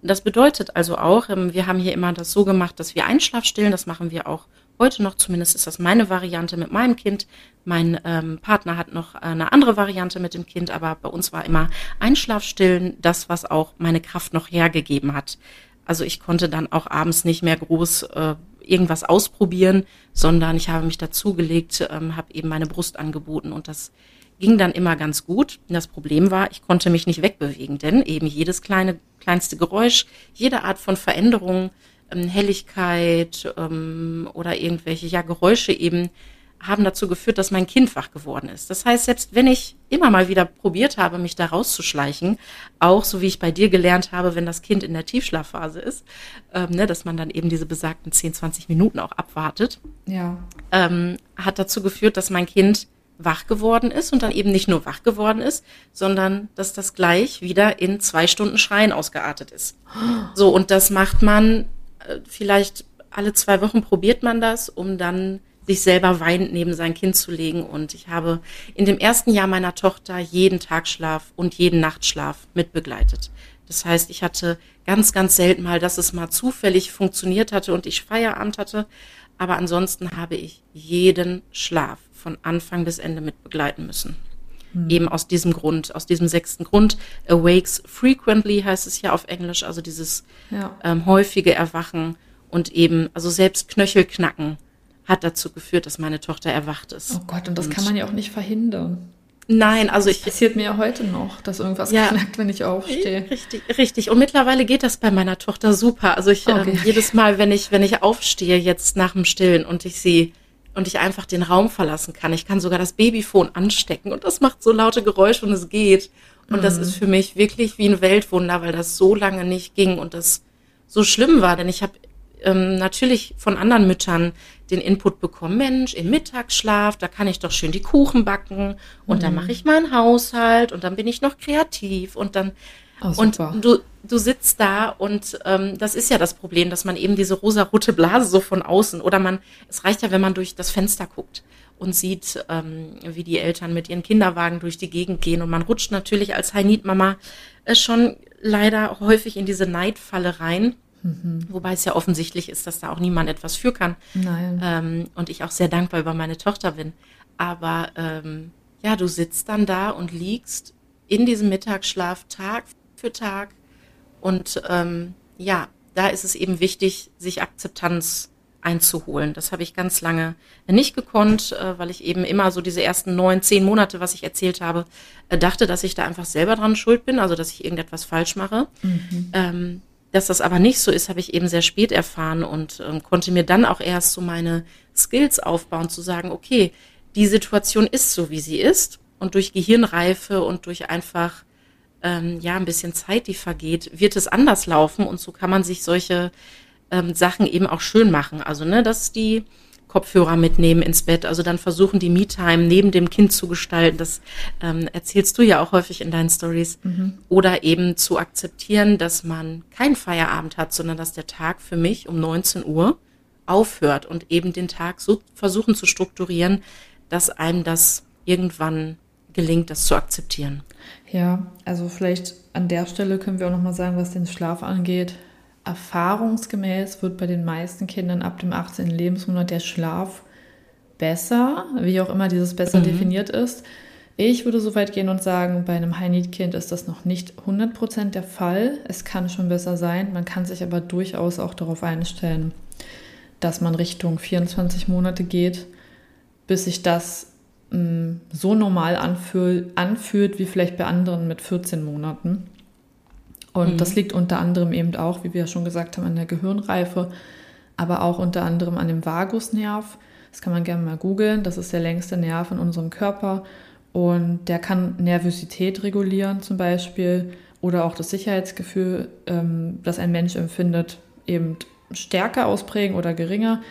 Das bedeutet also auch, ähm, wir haben hier immer das so gemacht, dass wir Einschlaf stillen. Das machen wir auch heute noch. Zumindest ist das meine Variante mit meinem Kind. Mein ähm, Partner hat noch eine andere Variante mit dem Kind, aber bei uns war immer Einschlaf stillen das, was auch meine Kraft noch hergegeben hat. Also ich konnte dann auch abends nicht mehr groß äh, irgendwas ausprobieren, sondern ich habe mich dazugelegt, ähm, habe eben meine Brust angeboten und das ging dann immer ganz gut. Das Problem war, ich konnte mich nicht wegbewegen, denn eben jedes kleine, kleinste Geräusch, jede Art von Veränderung, ähm, Helligkeit ähm, oder irgendwelche ja, Geräusche eben haben dazu geführt, dass mein Kind wach geworden ist. Das heißt, selbst wenn ich immer mal wieder probiert habe, mich da rauszuschleichen, auch so wie ich bei dir gelernt habe, wenn das Kind in der Tiefschlafphase ist, ähm, ne, dass man dann eben diese besagten 10, 20 Minuten auch abwartet, ja. ähm, hat dazu geführt, dass mein Kind wach geworden ist und dann eben nicht nur wach geworden ist, sondern dass das gleich wieder in zwei Stunden Schreien ausgeartet ist. So, und das macht man äh, vielleicht alle zwei Wochen probiert man das, um dann sich selber weinend neben sein Kind zu legen. Und ich habe in dem ersten Jahr meiner Tochter jeden Tagschlaf und jeden Nachtschlaf mitbegleitet. Das heißt, ich hatte ganz, ganz selten mal, dass es mal zufällig funktioniert hatte und ich Feierabend hatte. Aber ansonsten habe ich jeden Schlaf von Anfang bis Ende mit begleiten müssen. Hm. Eben aus diesem Grund, aus diesem sechsten Grund. Awakes frequently heißt es ja auf Englisch, also dieses ja. ähm, häufige Erwachen und eben, also selbst Knöchelknacken hat dazu geführt, dass meine Tochter erwacht ist. Oh Gott, und das und, kann man ja auch nicht verhindern. Nein, also ich. Das passiert mir ja heute noch, dass irgendwas ja, knackt, wenn ich aufstehe. Richtig, richtig. Und mittlerweile geht das bei meiner Tochter super. Also ich okay. äh, jedes Mal, wenn ich, wenn ich aufstehe jetzt nach dem Stillen und ich sie und ich einfach den Raum verlassen kann. Ich kann sogar das Babyphone anstecken und das macht so laute Geräusche und es geht. Und mhm. das ist für mich wirklich wie ein Weltwunder, weil das so lange nicht ging und das so schlimm war. Denn ich habe ähm, natürlich von anderen Müttern den Input bekommen, Mensch, im Mittagsschlaf, da kann ich doch schön die Kuchen backen und mhm. dann mache ich meinen Haushalt und dann bin ich noch kreativ und dann Oh, und du, du sitzt da und ähm, das ist ja das Problem, dass man eben diese rosa-rote Blase so von außen oder man, es reicht ja, wenn man durch das Fenster guckt und sieht, ähm, wie die Eltern mit ihren Kinderwagen durch die Gegend gehen und man rutscht natürlich als High-Need-Mama äh, schon leider häufig in diese Neidfalle rein. Mhm. Wobei es ja offensichtlich ist, dass da auch niemand etwas für kann. Ähm, und ich auch sehr dankbar über meine Tochter bin. Aber ähm, ja, du sitzt dann da und liegst in diesem Mittagsschlaf Tag für Tag. Und ähm, ja, da ist es eben wichtig, sich Akzeptanz einzuholen. Das habe ich ganz lange nicht gekonnt, äh, weil ich eben immer so diese ersten neun, zehn Monate, was ich erzählt habe, äh, dachte, dass ich da einfach selber dran schuld bin, also dass ich irgendetwas falsch mache. Mhm. Ähm, dass das aber nicht so ist, habe ich eben sehr spät erfahren und ähm, konnte mir dann auch erst so meine Skills aufbauen, zu sagen, okay, die Situation ist so, wie sie ist. Und durch Gehirnreife und durch einfach ähm, ja ein bisschen Zeit, die vergeht, wird es anders laufen. Und so kann man sich solche ähm, Sachen eben auch schön machen. Also, ne, dass die Kopfhörer mitnehmen ins Bett, also dann versuchen, die Me-Time neben dem Kind zu gestalten. Das ähm, erzählst du ja auch häufig in deinen Stories. Mhm. Oder eben zu akzeptieren, dass man keinen Feierabend hat, sondern dass der Tag für mich um 19 Uhr aufhört und eben den Tag so versuchen zu strukturieren, dass einem das irgendwann gelingt, das zu akzeptieren. Ja, also vielleicht an der Stelle können wir auch nochmal sagen, was den Schlaf angeht. Erfahrungsgemäß wird bei den meisten Kindern ab dem 18. Lebensmonat der Schlaf besser, wie auch immer dieses besser mhm. definiert ist. Ich würde so weit gehen und sagen, bei einem High-Need-Kind ist das noch nicht 100% der Fall. Es kann schon besser sein. Man kann sich aber durchaus auch darauf einstellen, dass man Richtung 24 Monate geht, bis sich das mh, mm, so normal anfühl, anfühlt wie vielleicht bei anderen mit 14 Monaten. Und mhm. das liegt unter anderem eben auch, wie wir ja schon gesagt haben, an der Gehirnreife, aber auch unter anderem an dem Vagusnerv. Das kann man gerne mal googeln. Das ist der längste Nerv in unserem Körper. Und der kann Nervosität regulieren zum Beispiel oder auch das Sicherheitsgefühl, ähm, das ein Mensch empfindet, eben stärker ausprägen oder geringer.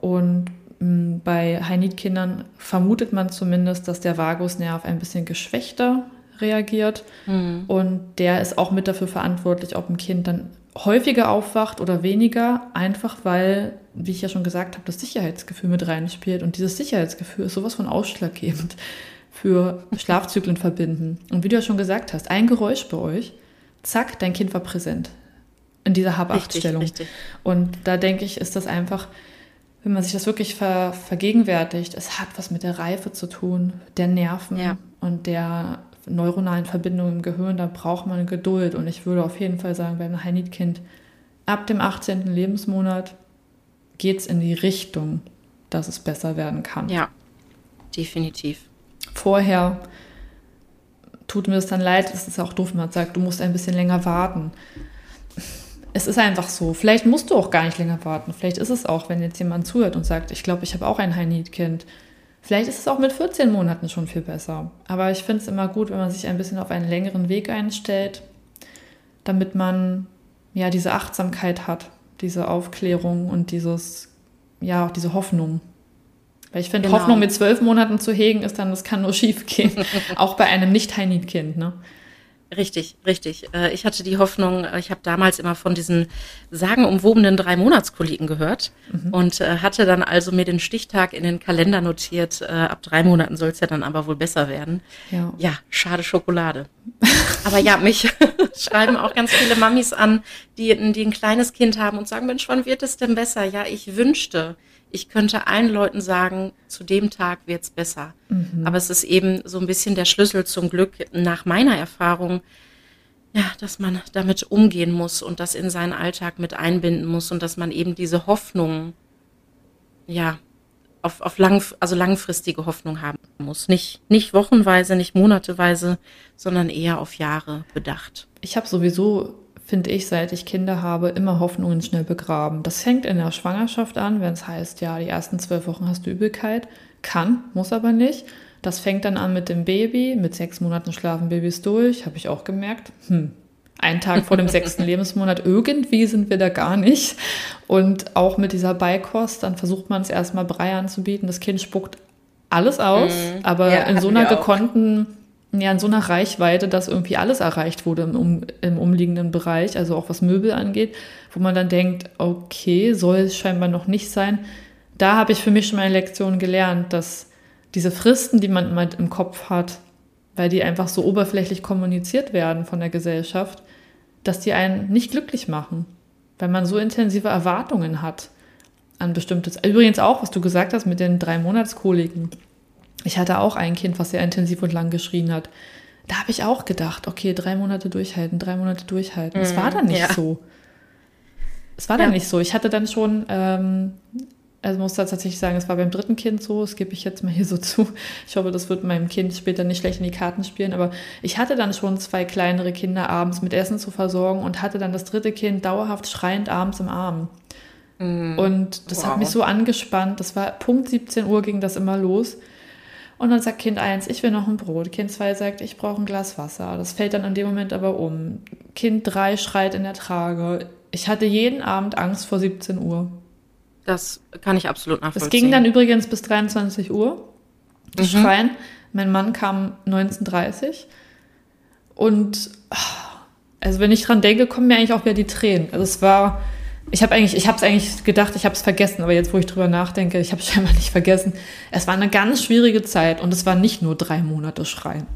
Und bei High-Need-Kindern vermutet man zumindest, dass der Vagusnerv ein bisschen geschwächter reagiert. Mhm. Und der ist auch mit dafür verantwortlich, ob ein Kind dann häufiger aufwacht oder weniger, einfach weil, wie ich ja schon gesagt habe, das Sicherheitsgefühl mit reinspielt. Und dieses Sicherheitsgefühl ist sowas von ausschlaggebend für Schlafzyklen verbinden. Und wie du ja schon gesagt hast, ein Geräusch bei euch, zack, dein Kind war präsent in dieser Hab-Acht-Stellung. Und da denke ich, ist das einfach, wenn man sich das wirklich ver vergegenwärtigt, es hat was mit der Reife zu tun, der Nerven ja. und der neuronalen Verbindungen im Gehirn, da braucht man Geduld. Und ich würde auf jeden Fall sagen, beim High-Need-Kind ab dem 18. Lebensmonat geht es in die Richtung, dass es besser werden kann. Ja, definitiv. Vorher tut mir das dann leid, es ist auch doof, wenn man sagt, du musst ein bisschen länger warten. Es ist einfach so. Vielleicht musst du auch gar nicht länger warten. Vielleicht ist es auch, wenn jetzt jemand zuhört und sagt, ich glaube, ich habe auch ein High-Need-Kind Vielleicht ist es auch mit 14 Monaten schon viel besser. Aber ich finde es immer gut, wenn man sich ein bisschen auf einen längeren Weg einstellt, damit man ja diese Achtsamkeit hat, diese Aufklärung und dieses, ja, auch diese Hoffnung. Weil ich finde, genau. Hoffnung mit zwölf Monaten zu hegen, ist dann, das kann nur schief gehen. auch bei einem Nicht-Tiny-Kind, ne? Richtig, richtig. Äh, ich hatte die Hoffnung, äh, ich habe damals immer von diesen sagenumwobenen drei Monatskoliken gehört mhm. und äh, hatte dann also mir den Stichtag in den Kalender notiert. Ab drei Monaten soll es ja dann aber wohl besser werden. Ja, ja schade Schokolade. aber ja, mich schreiben auch ganz viele Mamis an, die, die ein kleines Kind haben und sagen, Mensch, wann wird es denn besser? Ja, ich wünschte, ich könnte allen Leuten sagen, zu dem Tag wird es besser. Mhm. Aber es ist eben so ein bisschen der Schlüssel zum Glück nach meiner Erfahrung, ja, dass man damit umgehen muss und das in seinen Alltag mit einbinden muss und dass man eben diese Hoffnung, ja, auf, auf lang, also langfristige Hoffnung haben muss. Nicht, nicht wochenweise, nicht monateweise, sondern eher auf Jahre bedacht. Ich habe sowieso finde ich, seit ich Kinder habe, immer Hoffnungen schnell begraben. Das fängt in der Schwangerschaft an, wenn es heißt, ja, die ersten zwölf Wochen hast du Übelkeit. Kann, muss aber nicht. Das fängt dann an mit dem Baby. Mit sechs Monaten schlafen Babys durch, habe ich auch gemerkt. Hm, einen Tag vor dem sechsten Lebensmonat, irgendwie sind wir da gar nicht. Und auch mit dieser Beikost, dann versucht man es erstmal Brei anzubieten. Das Kind spuckt alles aus, mhm. aber ja, in so einer gekonnten ja, in so einer Reichweite, dass irgendwie alles erreicht wurde im, um, im umliegenden Bereich, also auch was Möbel angeht, wo man dann denkt, okay, soll es scheinbar noch nicht sein. Da habe ich für mich schon meine Lektion gelernt, dass diese Fristen, die man immer im Kopf hat, weil die einfach so oberflächlich kommuniziert werden von der Gesellschaft, dass die einen nicht glücklich machen, weil man so intensive Erwartungen hat an bestimmtes. Übrigens auch, was du gesagt hast mit den drei Monatskoliken. Ich hatte auch ein Kind, was sehr intensiv und lang geschrien hat. Da habe ich auch gedacht, okay, drei Monate durchhalten, drei Monate durchhalten. Es war mhm, dann nicht ja. so. Es war dann ja. nicht so. Ich hatte dann schon, ähm, also muss tatsächlich sagen, es war beim dritten Kind so, das gebe ich jetzt mal hier so zu. Ich hoffe, das wird meinem Kind später nicht schlecht in die Karten spielen, aber ich hatte dann schon zwei kleinere Kinder abends mit Essen zu versorgen und hatte dann das dritte Kind dauerhaft schreiend abends im Arm. Mhm. Und das wow. hat mich so angespannt. Das war Punkt 17 Uhr ging das immer los. Und dann sagt Kind 1, ich will noch ein Brot. Kind 2 sagt, ich brauche ein Glas Wasser. Das fällt dann in dem Moment aber um. Kind 3 schreit in der Trage. Ich hatte jeden Abend Angst vor 17 Uhr. Das kann ich absolut nachvollziehen. Es ging dann übrigens bis 23 Uhr. Das mhm. Schreien. Mein Mann kam 19.30 und also wenn ich dran denke, kommen mir eigentlich auch wieder die Tränen. Also es war ich habe eigentlich, ich habe es eigentlich gedacht, ich habe es vergessen, aber jetzt, wo ich drüber nachdenke, ich habe es scheinbar nicht vergessen. Es war eine ganz schwierige Zeit und es war nicht nur drei Monate Schreien.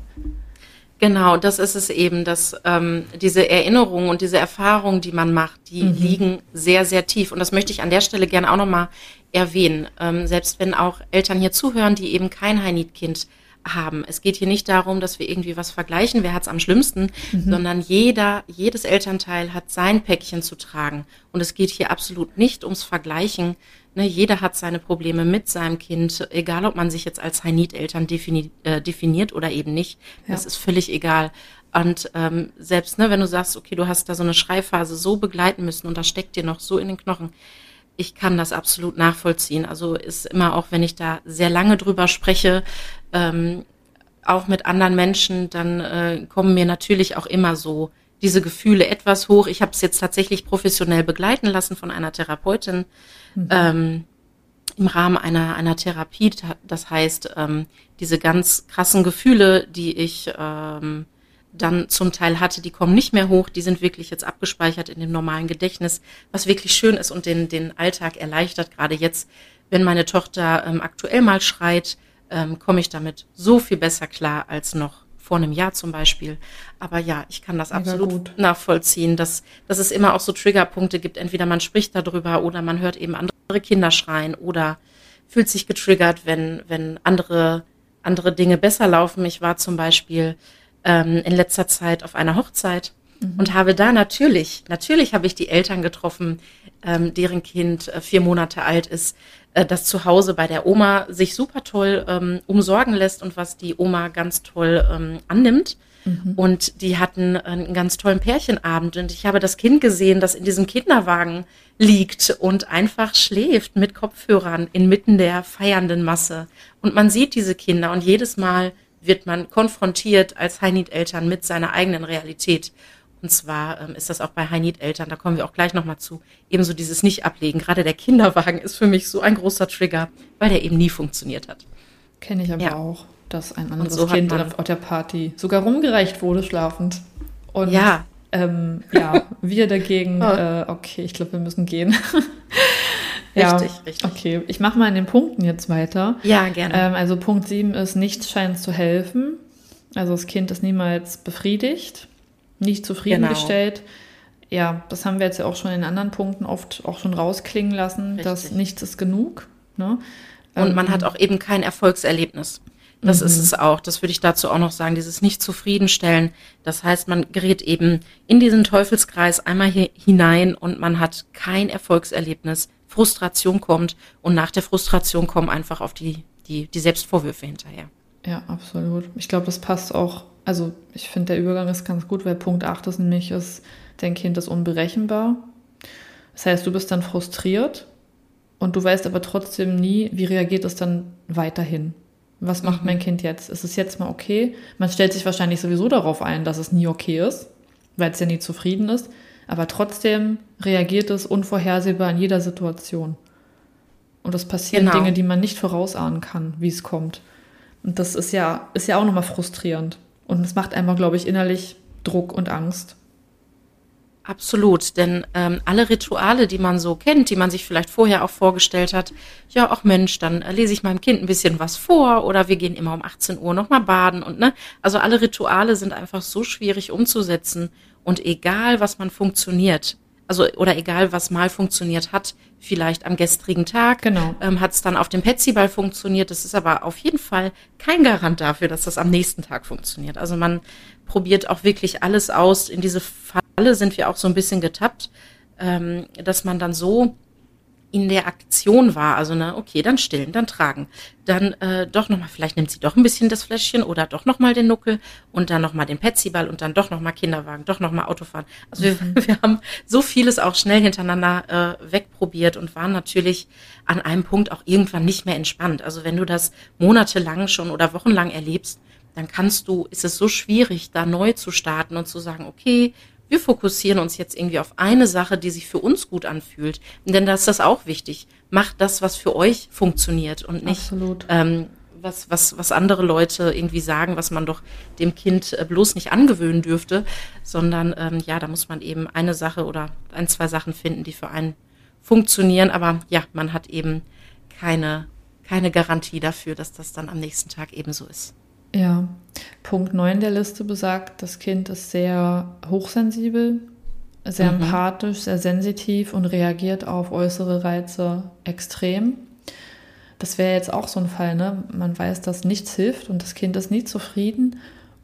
Genau, das ist es eben, dass ähm, diese Erinnerungen und diese Erfahrungen, die man macht, die mhm. liegen sehr, sehr tief. Und das möchte ich an der Stelle gerne auch nochmal erwähnen. Ähm, selbst wenn auch Eltern hier zuhören, die eben kein Heinit-Kind haben. Es geht hier nicht darum, dass wir irgendwie was vergleichen, wer hat es am schlimmsten, mhm. sondern jeder, jedes Elternteil hat sein Päckchen zu tragen. Und es geht hier absolut nicht ums Vergleichen. Ne, jeder hat seine Probleme mit seinem Kind, egal ob man sich jetzt als Hainit-Eltern defini äh, definiert oder eben nicht. Ja. Das ist völlig egal. Und ähm, selbst ne, wenn du sagst, okay, du hast da so eine Schreiphase so begleiten müssen und das steckt dir noch so in den Knochen, ich kann das absolut nachvollziehen. Also ist immer auch, wenn ich da sehr lange drüber spreche, ähm, auch mit anderen Menschen, dann äh, kommen mir natürlich auch immer so diese Gefühle etwas hoch. Ich habe es jetzt tatsächlich professionell begleiten lassen von einer Therapeutin mhm. ähm, im Rahmen einer, einer Therapie. Das heißt, ähm, diese ganz krassen Gefühle, die ich ähm, dann zum Teil hatte, die kommen nicht mehr hoch, die sind wirklich jetzt abgespeichert in dem normalen Gedächtnis, was wirklich schön ist und den, den Alltag erleichtert. Gerade jetzt, wenn meine Tochter ähm, aktuell mal schreit, ähm, komme ich damit so viel besser klar als noch vor einem Jahr zum Beispiel. Aber ja, ich kann das absolut nachvollziehen, dass, dass es immer auch so Triggerpunkte gibt. Entweder man spricht darüber oder man hört eben andere Kinder schreien oder fühlt sich getriggert, wenn, wenn andere, andere Dinge besser laufen. Ich war zum Beispiel ähm, in letzter Zeit auf einer Hochzeit mhm. und habe da natürlich, natürlich habe ich die Eltern getroffen, ähm, deren Kind äh, vier Monate alt ist, äh, das zu Hause bei der Oma sich super toll ähm, umsorgen lässt und was die Oma ganz toll ähm, annimmt. Mhm. Und die hatten einen ganz tollen Pärchenabend und ich habe das Kind gesehen, das in diesem Kinderwagen liegt und einfach schläft mit Kopfhörern inmitten der feiernden Masse. Und man sieht diese Kinder und jedes Mal wird man konfrontiert als Heinit-Eltern mit seiner eigenen Realität. Und zwar ähm, ist das auch bei Heinit-Eltern, da kommen wir auch gleich nochmal zu, ebenso dieses Nicht-Ablegen. Gerade der Kinderwagen ist für mich so ein großer Trigger, weil der eben nie funktioniert hat. Kenne ich aber ja. auch, dass ein anderes so Kind auf der Party sogar rumgereicht wurde, schlafend. Und ja, ähm, ja wir dagegen, oh. äh, okay, ich glaube, wir müssen gehen. Ja, richtig, richtig. Okay, ich mache mal in den Punkten jetzt weiter. Ja, gerne. Ähm, also Punkt 7 ist, nichts scheint zu helfen. Also das Kind ist niemals befriedigt, nicht zufriedengestellt. Genau. Ja, das haben wir jetzt ja auch schon in anderen Punkten oft auch schon rausklingen lassen, richtig. dass nichts ist genug. Ne? Und man hat auch eben kein Erfolgserlebnis. Das mhm. ist es auch. Das würde ich dazu auch noch sagen. Dieses nicht zufriedenstellen. Das heißt, man gerät eben in diesen Teufelskreis einmal hinein und man hat kein Erfolgserlebnis. Frustration kommt und nach der Frustration kommen einfach auf die, die, die Selbstvorwürfe hinterher. Ja, absolut. Ich glaube, das passt auch. Also ich finde, der Übergang ist ganz gut, weil Punkt 8 ist nämlich, ist, dein Kind ist unberechenbar. Das heißt, du bist dann frustriert und du weißt aber trotzdem nie, wie reagiert es dann weiterhin. Was macht mhm. mein Kind jetzt? Ist es jetzt mal okay? Man stellt sich wahrscheinlich sowieso darauf ein, dass es nie okay ist, weil es ja nie zufrieden ist. Aber trotzdem reagiert es unvorhersehbar in jeder Situation. Und es passieren genau. Dinge, die man nicht vorausahnen kann, wie es kommt. Und das ist ja, ist ja auch nochmal frustrierend. Und es macht einfach, glaube ich, innerlich Druck und Angst. Absolut, denn ähm, alle Rituale, die man so kennt, die man sich vielleicht vorher auch vorgestellt hat, ja, auch Mensch, dann äh, lese ich meinem Kind ein bisschen was vor oder wir gehen immer um 18 Uhr nochmal baden und ne, also alle Rituale sind einfach so schwierig umzusetzen und egal, was man funktioniert, also oder egal, was mal funktioniert hat, vielleicht am gestrigen Tag, genau. ähm, hat es dann auf dem Petsyball funktioniert. Das ist aber auf jeden Fall kein Garant dafür, dass das am nächsten Tag funktioniert. Also man probiert auch wirklich alles aus. In diese Falle sind wir auch so ein bisschen getappt, ähm, dass man dann so in der Aktion war. Also, ne, okay, dann stillen, dann tragen, dann äh, doch nochmal, vielleicht nimmt sie doch ein bisschen das Fläschchen oder doch nochmal den Nuckel und dann nochmal den Petsyball und dann doch nochmal Kinderwagen, doch nochmal Autofahren. Also mhm. wir, wir haben so vieles auch schnell hintereinander äh, wegprobiert und waren natürlich an einem Punkt auch irgendwann nicht mehr entspannt. Also wenn du das monatelang schon oder wochenlang erlebst, dann kannst du, ist es so schwierig, da neu zu starten und zu sagen, okay, wir fokussieren uns jetzt irgendwie auf eine Sache, die sich für uns gut anfühlt. Denn das ist das auch wichtig. Macht das, was für euch funktioniert und nicht ähm, was, was, was andere Leute irgendwie sagen, was man doch dem Kind äh, bloß nicht angewöhnen dürfte, sondern ähm, ja, da muss man eben eine Sache oder ein, zwei Sachen finden, die für einen funktionieren. Aber ja, man hat eben keine, keine Garantie dafür, dass das dann am nächsten Tag ebenso ist. Ja, Punkt 9 der Liste besagt, das Kind ist sehr hochsensibel, sehr mhm. empathisch, sehr sensitiv und reagiert auf äußere Reize extrem. Das wäre jetzt auch so ein Fall, ne? Man weiß, dass nichts hilft und das Kind ist nie zufrieden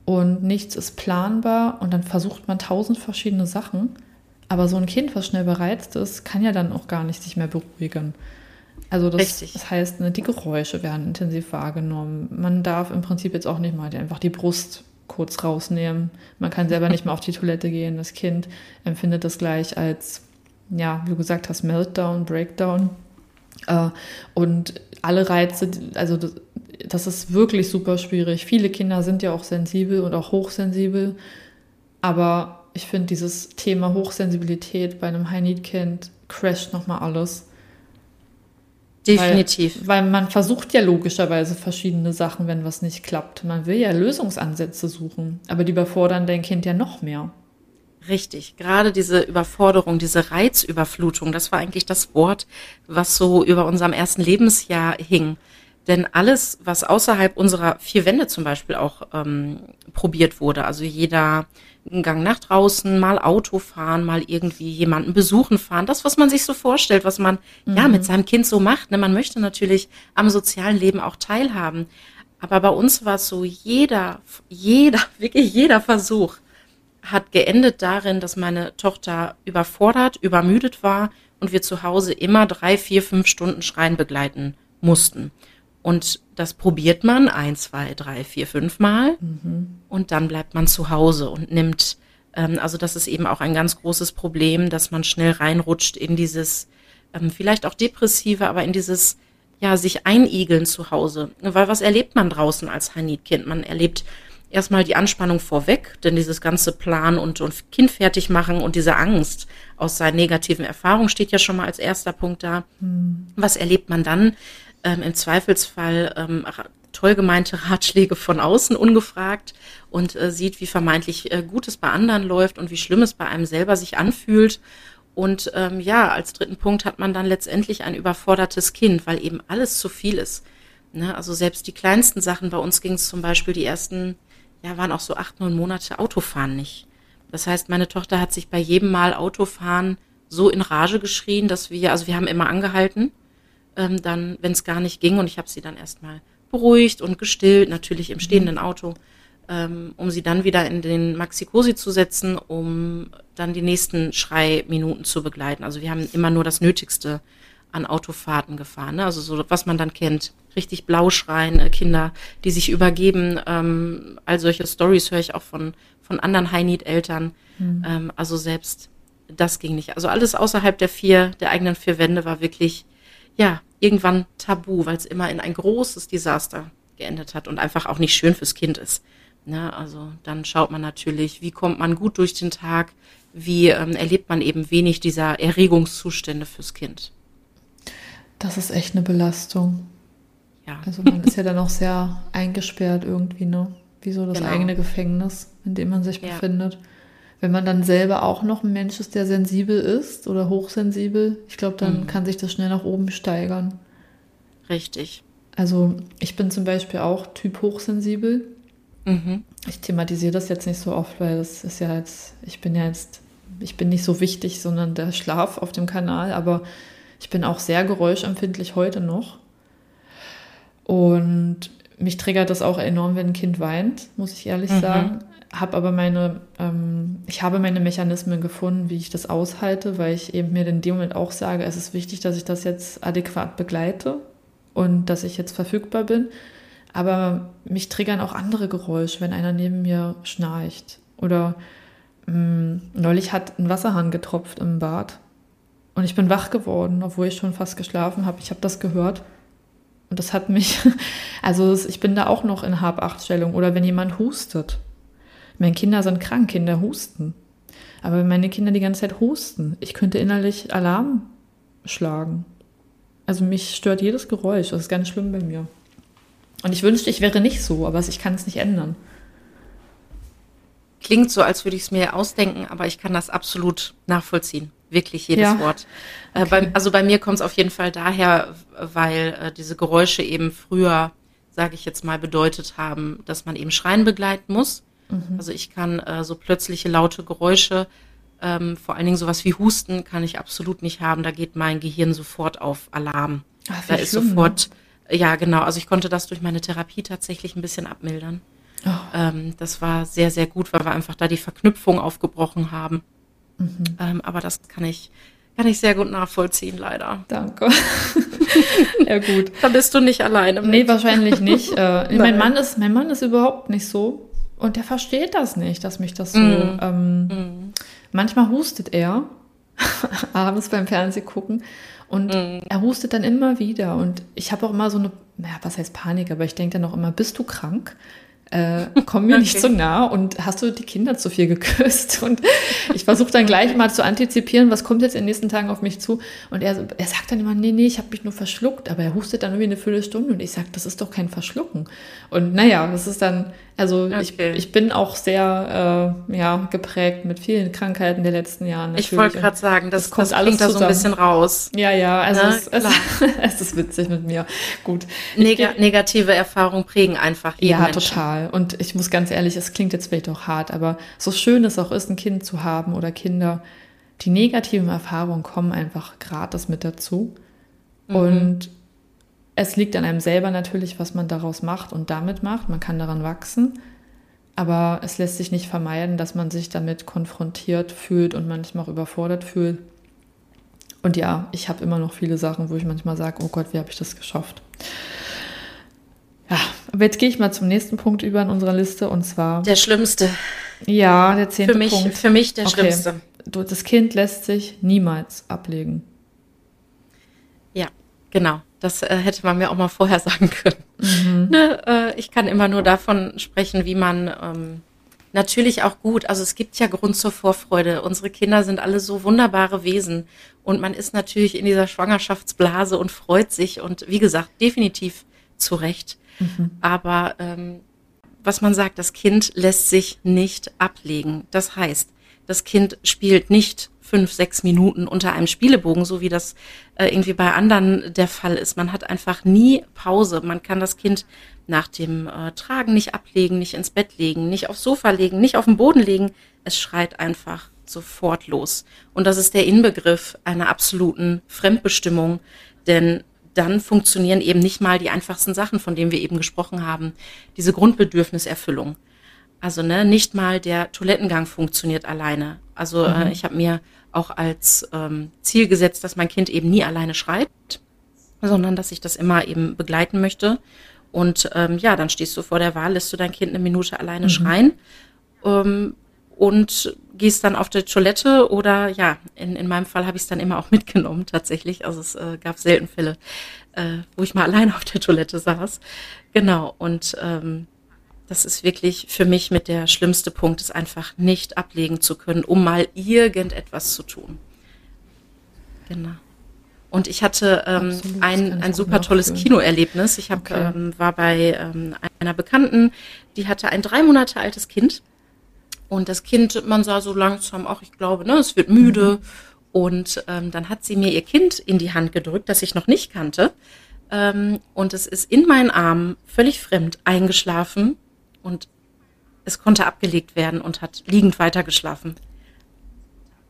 und nichts ist planbar und dann versucht man tausend verschiedene Sachen. Aber so ein Kind, was schnell bereizt ist, kann ja dann auch gar nicht sich mehr beruhigen. Also das, das heißt, ne, die Geräusche werden intensiv wahrgenommen. Man darf im Prinzip jetzt auch nicht mal einfach die Brust kurz rausnehmen. Man kann selber nicht mehr auf die Toilette gehen. Das Kind empfindet das gleich als, ja, wie du gesagt hast, Meltdown, Breakdown. Äh, und alle Reize, also das, das ist wirklich super schwierig. Viele Kinder sind ja auch sensibel und auch hochsensibel. Aber ich finde, dieses Thema Hochsensibilität bei einem High-Need-Kind crasht nochmal alles. Definitiv. Weil, weil, man versucht ja logischerweise verschiedene Sachen, wenn was nicht klappt. Man will ja Lösungsansätze suchen, aber die überfordern dein Kind ja noch mehr. Richtig, gerade diese Überforderung, diese Reizüberflutung, das war eigentlich das Wort, was so über unserem ersten Lebensjahr hing. Denn alles, was außerhalb unserer vier Wände zum Beispiel auch ähm, probiert wurde, also jeder Gang nach draußen, mal Auto fahren, mal irgendwie jemanden besuchen fahren, das, was man sich so vorstellt, was man mhm. ja mit seinem Kind so macht. Ne? Man möchte natürlich am sozialen Leben auch teilhaben. Aber bei uns war es so, jeder, jeder, wirklich jeder Versuch hat geendet darin, dass meine Tochter überfordert, übermüdet war und wir zu Hause immer drei, vier, fünf Stunden Schreien begleiten mussten. Und das probiert man ein, zwei, drei, vier, fünf Mal mhm. Und dann bleibt man zu Hause und nimmt, ähm, also das ist eben auch ein ganz großes Problem, dass man schnell reinrutscht in dieses, ähm, vielleicht auch depressive, aber in dieses, ja, sich einigeln zu Hause. Weil was erlebt man draußen als Hanit-Kind? Man erlebt erstmal die Anspannung vorweg, denn dieses ganze Plan und, und Kind fertig machen und diese Angst aus seinen negativen Erfahrungen steht ja schon mal als erster Punkt da. Mhm. Was erlebt man dann? ähm, im Zweifelsfall ähm, toll gemeinte Ratschläge von außen ungefragt und äh, sieht, wie vermeintlich äh, gut es bei anderen läuft und wie schlimm es bei einem selber sich anfühlt. Und ähm, ja, als dritten Punkt hat man dann letztendlich ein überfordertes Kind, weil eben alles zu viel ist. Ne? Also selbst die kleinsten Sachen, bei uns ging es zum Beispiel die ersten, ja, waren auch so acht, neun Monate Autofahren nicht. Das heißt, meine Tochter hat sich bei jedem Mal Autofahren so in Rage geschrien, dass wir, also wir haben immer angehalten ähm, dann, wenn es gar nicht ging, und ich habe sie dann erstmal beruhigt und gestillt, natürlich im stehenden Auto, ähm, um sie dann wieder in den Maxi-Cosi zu setzen, um dann die nächsten Schreiminuten zu begleiten. Also wir haben immer nur das Nötigste an Autofahrten gefahren. Ne? Also so, was man dann kennt. Richtig blau schreien, äh, Kinder, die sich übergeben. Ähm, all solche Stories höre ich auch von, von anderen High-Need-Eltern. Mhm. Ähm, also selbst das ging nicht. Also alles außerhalb der vier, der eigenen vier Wände war wirklich ja, irgendwann tabu, weil es immer in ein großes Desaster geendet hat und einfach auch nicht schön fürs Kind ist. Ne? Also dann schaut man natürlich, wie kommt man gut durch den Tag, wie ähm, erlebt man eben wenig dieser Erregungszustände fürs Kind. Das ist echt eine Belastung. Ja. Also man ist ja dann auch sehr eingesperrt irgendwie, ne? wie so das genau. eigene Gefängnis, in dem man sich ja. befindet. Wenn man dann selber auch noch ein Mensch ist, der sensibel ist oder hochsensibel, ich glaube, dann mhm. kann sich das schnell nach oben steigern. Richtig. Also ich bin zum Beispiel auch Typ hochsensibel. Mhm. Ich thematisiere das jetzt nicht so oft, weil das ist ja jetzt, ich bin ja jetzt, ich bin nicht so wichtig, sondern der Schlaf auf dem Kanal, aber ich bin auch sehr geräuschempfindlich heute noch. Und mich triggert das auch enorm, wenn ein Kind weint, muss ich ehrlich mhm. sagen. Habe aber meine, ähm, ich habe meine Mechanismen gefunden, wie ich das aushalte, weil ich eben mir in dem Moment auch sage, es ist wichtig, dass ich das jetzt adäquat begleite und dass ich jetzt verfügbar bin. Aber mich triggern auch andere Geräusche, wenn einer neben mir schnarcht. Oder mh, mm, neulich hat ein Wasserhahn getropft im Bad. Und ich bin wach geworden, obwohl ich schon fast geschlafen habe. Ich habe das gehört. Und das hat mich, also ich bin da auch noch in Hab-Acht-Stellung. Oder wenn jemand hustet. Meine Kinder sind krank, Kinder husten. Aber wenn meine Kinder die ganze Zeit husten, ich könnte innerlich Alarm schlagen. Also mich stört jedes Geräusch. Das ist ganz schlimm bei mir. Und ich wünschte, ich wäre nicht so, aber ich kann es nicht ändern. Klingt so, als würde ich es mir ausdenken, aber ich kann das absolut nachvollziehen wirklich jedes ja. Wort. Äh, okay. bei, also bei mir kommt es auf jeden Fall daher, weil äh, diese Geräusche eben früher, sage ich jetzt mal, bedeutet haben, dass man eben Schreien begleiten muss. Mhm. Also ich kann äh, so plötzliche laute Geräusche, ähm, vor allen Dingen sowas wie Husten, kann ich absolut nicht haben. Da geht mein Gehirn sofort auf Alarm. Ach, da ist schlimm, sofort, ne? ja genau. Also ich konnte das durch meine Therapie tatsächlich ein bisschen abmildern. Oh. Ähm, das war sehr, sehr gut, weil wir einfach da die Verknüpfung aufgebrochen haben. Mhm. Ähm, aber das kann ich, kann ich sehr gut nachvollziehen, leider. Danke. ja, gut. Da bist du nicht alleine. Mit. Nee, wahrscheinlich nicht. Äh, mein, Mann ist, mein Mann ist überhaupt nicht so. Und der versteht das nicht, dass mich das so. Mm. Ähm, mm. Manchmal hustet er abends beim Fernsehen gucken. Und mm. er hustet dann immer wieder. Und ich habe auch immer so eine, naja, was heißt Panik, aber ich denke dann auch immer, bist du krank? Äh, komm mir okay. nicht so nah und hast du die Kinder zu viel geküsst? Und ich versuche dann gleich mal zu antizipieren, was kommt jetzt in den nächsten Tagen auf mich zu. Und er, er sagt dann immer, nee, nee, ich habe mich nur verschluckt, aber er hustet dann irgendwie eine Viertelstunde und ich sage, das ist doch kein Verschlucken. Und naja, das ist dann, also okay. ich, ich bin auch sehr äh, ja, geprägt mit vielen Krankheiten der letzten Jahre. Natürlich. Ich wollte gerade sagen, das, das kommt das alles da so ein bisschen raus. Ja, ja, also Na, es, es, es, ist witzig mit mir. Gut. Neg negative Erfahrungen prägen einfach jeden Ja, Menschen. total. Und ich muss ganz ehrlich, es klingt jetzt vielleicht auch hart, aber so schön es auch ist, ein Kind zu haben oder Kinder, die negativen Erfahrungen kommen einfach gratis mit dazu. Mhm. Und es liegt an einem selber natürlich, was man daraus macht und damit macht. Man kann daran wachsen. Aber es lässt sich nicht vermeiden, dass man sich damit konfrontiert fühlt und manchmal auch überfordert fühlt. Und ja, ich habe immer noch viele Sachen, wo ich manchmal sage, oh Gott, wie habe ich das geschafft? Ja, aber jetzt gehe ich mal zum nächsten Punkt über in unserer Liste und zwar. Der schlimmste. Ja, der zehnte für mich, Punkt. Für mich der okay. schlimmste. Das Kind lässt sich niemals ablegen. Ja, genau. Das äh, hätte man mir auch mal vorher sagen können. Mhm. Ne, äh, ich kann immer nur davon sprechen, wie man ähm, natürlich auch gut, also es gibt ja Grund zur Vorfreude. Unsere Kinder sind alle so wunderbare Wesen und man ist natürlich in dieser Schwangerschaftsblase und freut sich und wie gesagt, definitiv zu Recht. Mhm. Aber ähm, was man sagt, das Kind lässt sich nicht ablegen. Das heißt, das Kind spielt nicht fünf, sechs Minuten unter einem Spielebogen, so wie das äh, irgendwie bei anderen der Fall ist. Man hat einfach nie Pause. Man kann das Kind nach dem äh, Tragen nicht ablegen, nicht ins Bett legen, nicht aufs Sofa legen, nicht auf den Boden legen. Es schreit einfach sofort los. Und das ist der Inbegriff einer absoluten Fremdbestimmung, denn dann funktionieren eben nicht mal die einfachsten Sachen, von denen wir eben gesprochen haben. Diese Grundbedürfniserfüllung. Also ne, nicht mal der Toilettengang funktioniert alleine. Also äh, mhm. äh, ich habe mir auch als ähm, Ziel gesetzt, dass mein Kind eben nie alleine schreibt, sondern dass ich das immer eben begleiten möchte. Und ähm, ja, dann stehst du vor der Wahl, lässt du dein Kind eine Minute alleine mhm. schreien ähm, und gehst dann auf der Toilette oder ja, in, in meinem Fall habe ich es dann immer auch mitgenommen tatsächlich. Also es äh, gab selten Fälle, äh, wo ich mal alleine auf der Toilette saß. Genau, und ähm, das ist wirklich für mich mit der schlimmste Punkt, es einfach nicht ablegen zu können, um mal irgendetwas zu tun. Genau. Und ich hatte ähm, Absolut, ein, ein super tolles Kinoerlebnis. Ich hab, okay. ähm, war bei ähm, einer Bekannten, die hatte ein drei Monate altes Kind. Und das Kind, man sah so langsam, auch ich glaube, ne, es wird müde. Mhm. Und ähm, dann hat sie mir ihr Kind in die Hand gedrückt, das ich noch nicht kannte. Ähm, und es ist in meinen Armen völlig fremd eingeschlafen und es konnte abgelegt werden und hat liegend weitergeschlafen.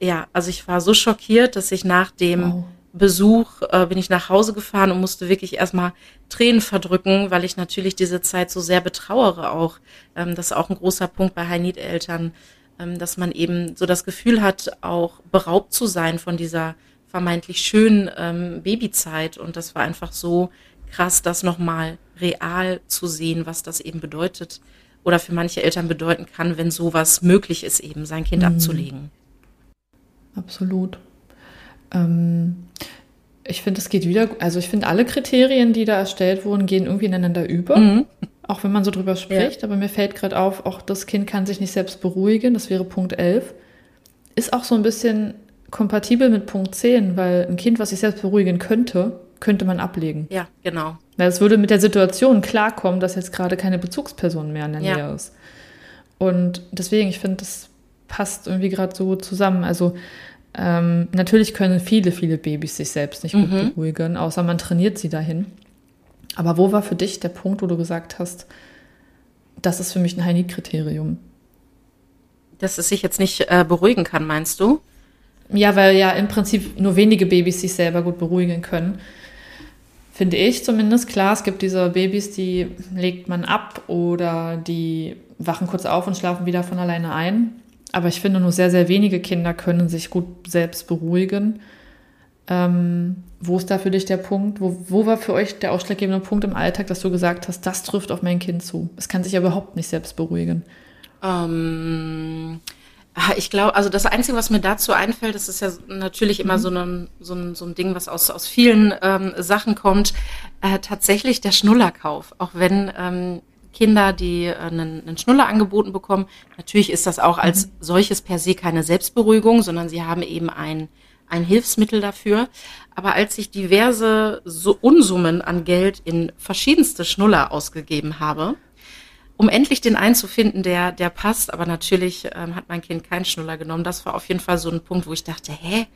Ja, also ich war so schockiert, dass ich nach dem wow. Besuch äh, bin ich nach Hause gefahren und musste wirklich erstmal Tränen verdrücken, weil ich natürlich diese Zeit so sehr betrauere auch. Ähm, das ist auch ein großer Punkt bei High-Need-Eltern, ähm, dass man eben so das Gefühl hat, auch beraubt zu sein von dieser vermeintlich schönen ähm, Babyzeit. Und das war einfach so krass, das nochmal real zu sehen, was das eben bedeutet oder für manche Eltern bedeuten kann, wenn sowas möglich ist, eben sein Kind mhm. abzulegen. Absolut. Ähm, ich finde, es geht wieder, also ich finde, alle Kriterien, die da erstellt wurden, gehen irgendwie ineinander über. Mhm. Auch wenn man so drüber spricht. Ja. Aber mir fällt gerade auf, auch das Kind kann sich nicht selbst beruhigen. Das wäre Punkt 11. Ist auch so ein bisschen kompatibel mit Punkt 10, weil ein Kind, was sich selbst beruhigen könnte, könnte man ablegen. Ja, genau. Weil es würde mit der Situation klarkommen, dass jetzt gerade keine Bezugsperson mehr in der ja. Nähe ist. Und deswegen, ich finde, das passt irgendwie gerade so zusammen. Also ähm, natürlich können viele, viele Babys sich selbst nicht gut mhm. beruhigen, außer man trainiert sie dahin. Aber wo war für dich der Punkt, wo du gesagt hast, das ist für mich ein High-Need-Kriterium? Dass es sich jetzt nicht äh, beruhigen kann, meinst du? Ja, weil ja im Prinzip nur wenige Babys sich selber gut beruhigen können. Finde ich zumindest. Klar, es gibt diese Babys, die legt man ab oder die wachen kurz auf und schlafen wieder von alleine ein. Aber ich finde, nur sehr, sehr wenige Kinder können sich gut selbst beruhigen. Ähm, wo ist da für dich der Punkt? Wo, wo war für euch der ausschlaggebende Punkt im Alltag, dass du gesagt hast, das trifft auf mein Kind zu? Es kann sich ja überhaupt nicht selbst beruhigen. Ähm, ich glaube, also das Einzige, was mir dazu einfällt, das ist ja natürlich immer mhm. so, ein, so, ein, so ein Ding, was aus, aus vielen ähm, Sachen kommt, äh, tatsächlich der Schnullerkauf. Auch wenn ähm, Kinder, die äh, einen, einen Schnuller angeboten bekommen. Natürlich ist das auch als mhm. solches per se keine Selbstberuhigung, sondern sie haben eben ein, ein Hilfsmittel dafür. Aber als ich diverse so Unsummen an Geld in verschiedenste Schnuller ausgegeben habe, um endlich den einen zu finden, der, der passt, aber natürlich ähm, hat mein Kind keinen Schnuller genommen. Das war auf jeden Fall so ein Punkt, wo ich dachte, hä,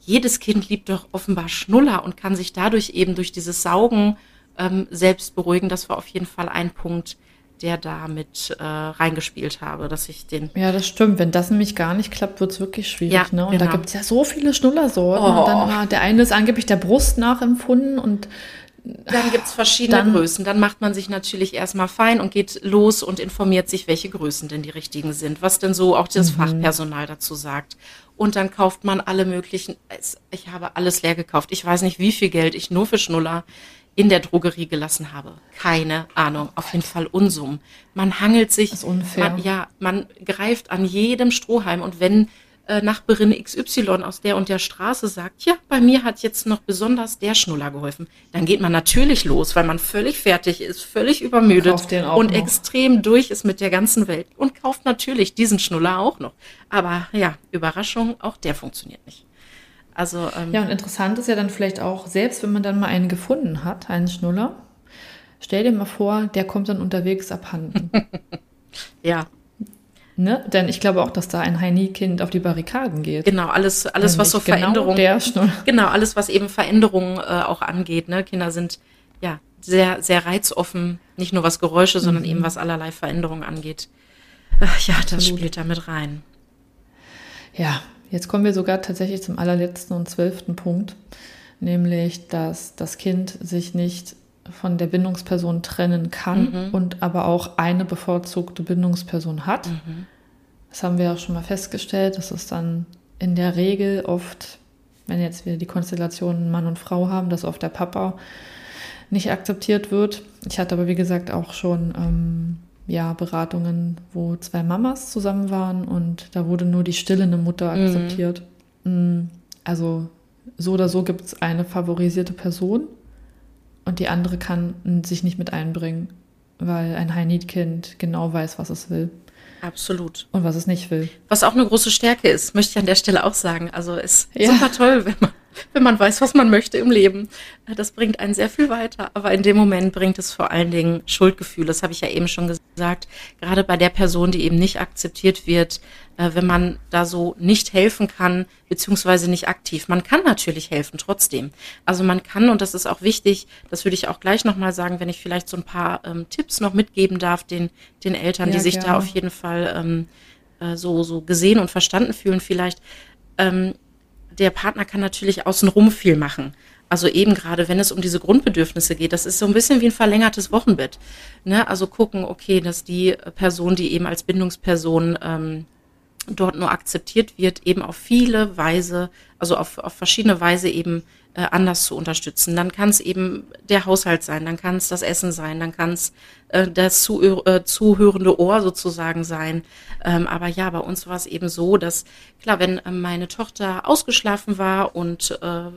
jedes Kind liebt doch offenbar Schnuller und kann sich dadurch eben durch dieses Saugen ähm, selbst beruhigen. Das war auf jeden Fall ein Punkt, der da mit äh, reingespielt habe, dass ich den. Ja, das stimmt. Wenn das nämlich gar nicht klappt, wird es wirklich schwierig. Ja, ne? Und genau. da gibt es ja so viele Schnullersorten. Oh. Und dann war der eine ist angeblich der Brust nachempfunden und dann gibt es verschiedene dann, Größen. Dann macht man sich natürlich erstmal fein und geht los und informiert sich, welche Größen denn die richtigen sind, was denn so auch das mhm. Fachpersonal dazu sagt. Und dann kauft man alle möglichen, ich habe alles leer gekauft. Ich weiß nicht, wie viel Geld ich nur für Schnuller in der Drogerie gelassen habe. Keine Ahnung. Auf jeden Fall Unsummen. Man hangelt sich. Das ist unfair. Man, ja, man greift an jedem Strohhalm. Und wenn äh, Nachbarin XY aus der und der Straße sagt, ja, bei mir hat jetzt noch besonders der Schnuller geholfen, dann geht man natürlich los, weil man völlig fertig ist, völlig übermüdet und noch. extrem durch ist mit der ganzen Welt und kauft natürlich diesen Schnuller auch noch. Aber ja, Überraschung, auch der funktioniert nicht. Also, ähm, ja, und interessant ist ja dann vielleicht auch, selbst wenn man dann mal einen gefunden hat, einen Schnuller, stell dir mal vor, der kommt dann unterwegs abhanden. ja. Ne? Denn ich glaube auch, dass da ein Heini-Kind auf die Barrikaden geht. Genau, alles, alles was so Veränderungen. Genau, genau, alles, was eben Veränderungen äh, auch angeht. Ne? Kinder sind ja sehr, sehr reizoffen, nicht nur was Geräusche, sondern mhm. eben was allerlei Veränderungen angeht. Ach, ja, das Absolut. spielt da mit rein. Ja, Jetzt kommen wir sogar tatsächlich zum allerletzten und zwölften Punkt, nämlich, dass das Kind sich nicht von der Bindungsperson trennen kann mhm. und aber auch eine bevorzugte Bindungsperson hat. Mhm. Das haben wir auch schon mal festgestellt, dass es dann in der Regel oft, wenn jetzt wir die Konstellation Mann und Frau haben, dass oft der Papa nicht akzeptiert wird. Ich hatte aber, wie gesagt, auch schon ähm, ja, Beratungen, wo zwei Mamas zusammen waren und da wurde nur die stillende Mutter mhm. akzeptiert. Mhm. Also so oder so gibt es eine favorisierte Person und die andere kann sich nicht mit einbringen, weil ein High-Need-Kind genau weiß, was es will. Absolut. Und was es nicht will. Was auch eine große Stärke ist, möchte ich an der Stelle auch sagen. Also es ist ja. super toll, wenn man wenn man weiß, was man möchte im Leben. Das bringt einen sehr viel weiter. Aber in dem Moment bringt es vor allen Dingen Schuldgefühl. Das habe ich ja eben schon gesagt. Gerade bei der Person, die eben nicht akzeptiert wird, äh, wenn man da so nicht helfen kann, beziehungsweise nicht aktiv. Man kann natürlich helfen trotzdem. Also man kann, und das ist auch wichtig, das würde ich auch gleich nochmal sagen, wenn ich vielleicht so ein paar ähm, Tipps noch mitgeben darf, den, den Eltern, ja, die sich gerne. da auf jeden Fall ähm, äh, so, so gesehen und verstanden fühlen vielleicht. Ähm, der Partner kann natürlich außenrum viel machen. Also eben gerade, wenn es um diese Grundbedürfnisse geht, das ist so ein bisschen wie ein verlängertes Wochenbett. Ne? Also gucken, okay, dass die Person, die eben als Bindungsperson ähm, dort nur akzeptiert wird, eben auf viele Weise, also auf, auf verschiedene Weise eben äh, anders zu unterstützen. Dann kann es eben der Haushalt sein, dann kann es das Essen sein, dann kann es äh, das zu, äh, zuhörende Ohr sozusagen sein. Ähm, aber ja, bei uns war es eben so, dass klar, wenn äh, meine Tochter ausgeschlafen war und äh,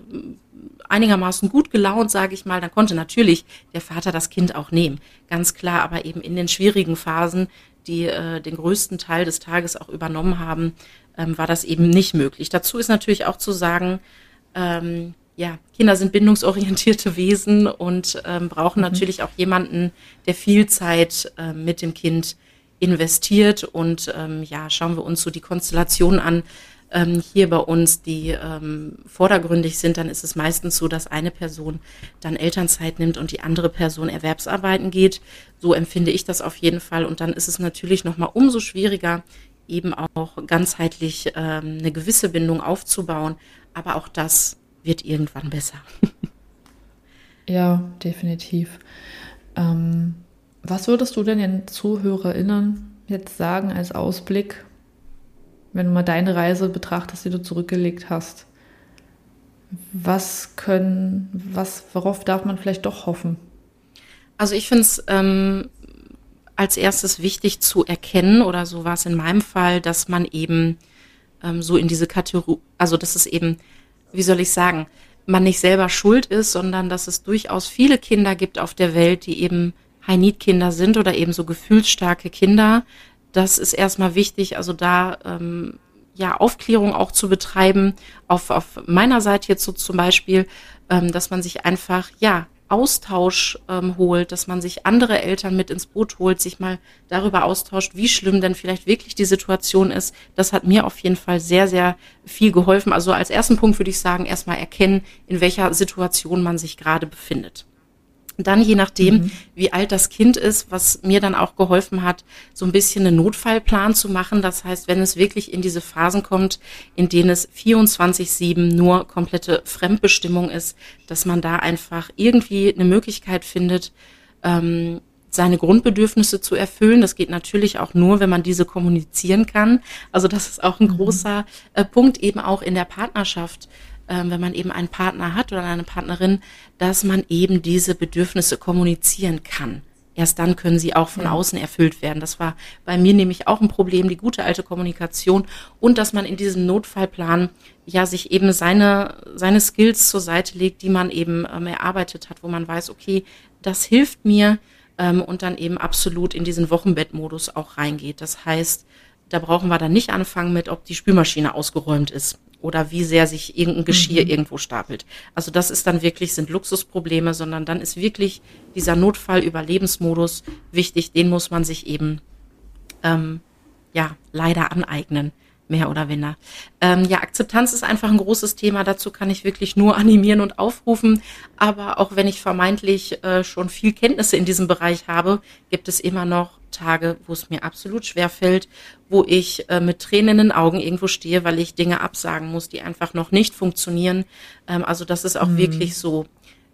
einigermaßen gut gelaunt, sage ich mal, dann konnte natürlich der Vater das Kind auch nehmen. Ganz klar, aber eben in den schwierigen Phasen, die den größten Teil des Tages auch übernommen haben, ähm, war das eben nicht möglich. Dazu ist natürlich auch zu sagen, ähm, ja, Kinder sind bindungsorientierte Wesen und ähm, brauchen mhm. natürlich auch jemanden, der viel Zeit äh, mit dem Kind investiert. Und ähm, ja, schauen wir uns so die Konstellationen an ähm, hier bei uns, die ähm, vordergründig sind, dann ist es meistens so, dass eine Person dann Elternzeit nimmt und die andere Person Erwerbsarbeiten geht. So empfinde ich das auf jeden Fall. Und dann ist es natürlich nochmal umso schwieriger, eben auch ganzheitlich ähm, eine gewisse Bindung aufzubauen. Aber auch das wird irgendwann besser. ja, definitiv. Ähm, was würdest du denn den ZuhörerInnen jetzt sagen als Ausblick, wenn du mal deine Reise betrachtest, die du zurückgelegt hast? Was können, was, worauf darf man vielleicht doch hoffen? Also ich finde es ähm, als erstes wichtig zu erkennen, oder so war es in meinem Fall, dass man eben ähm, so in diese Kategorie, also dass es eben wie soll ich sagen, man nicht selber schuld ist, sondern dass es durchaus viele Kinder gibt auf der Welt, die eben High-Need-Kinder sind oder eben so gefühlsstarke Kinder. Das ist erstmal wichtig, also da ähm, ja Aufklärung auch zu betreiben, auf, auf meiner Seite jetzt so zum Beispiel, ähm, dass man sich einfach ja Austausch ähm, holt, dass man sich andere Eltern mit ins Boot holt, sich mal darüber austauscht, wie schlimm denn vielleicht wirklich die Situation ist. Das hat mir auf jeden Fall sehr, sehr viel geholfen. Also als ersten Punkt würde ich sagen, erstmal erkennen, in welcher Situation man sich gerade befindet dann je nachdem, mhm. wie alt das Kind ist, was mir dann auch geholfen hat, so ein bisschen einen Notfallplan zu machen. Das heißt, wenn es wirklich in diese Phasen kommt, in denen es 24-7 nur komplette Fremdbestimmung ist, dass man da einfach irgendwie eine Möglichkeit findet, ähm, seine Grundbedürfnisse zu erfüllen. Das geht natürlich auch nur, wenn man diese kommunizieren kann. Also das ist auch ein mhm. großer äh, Punkt eben auch in der Partnerschaft ähm, wenn man eben einen Partner hat oder eine Partnerin, dass man eben diese Bedürfnisse kommunizieren kann. Erst dann können sie auch von ja. außen erfüllt werden. Das war bei mir nämlich auch ein Problem, die gute alte Kommunikation und dass man in diesem Notfallplan ja sich eben seine, seine Skills zur Seite legt, die man eben ähm, erarbeitet hat, wo man weiß, okay, das hilft mir ähm, und dann eben absolut in diesen Wochenbettmodus auch reingeht. Das heißt, da brauchen wir dann nicht anfangen mit, ob die Spülmaschine ausgeräumt ist oder wie sehr sich irgendein Geschirr mhm. irgendwo stapelt. Also das ist dann wirklich, sind Luxusprobleme, sondern dann ist wirklich dieser Notfall-Überlebensmodus wichtig, den muss man sich eben ähm, ja leider aneignen mehr oder weniger. Ähm, ja, Akzeptanz ist einfach ein großes Thema. Dazu kann ich wirklich nur animieren und aufrufen. Aber auch wenn ich vermeintlich äh, schon viel Kenntnisse in diesem Bereich habe, gibt es immer noch Tage, wo es mir absolut schwer fällt, wo ich äh, mit Tränen in den Augen irgendwo stehe, weil ich Dinge absagen muss, die einfach noch nicht funktionieren. Ähm, also das ist auch mhm. wirklich so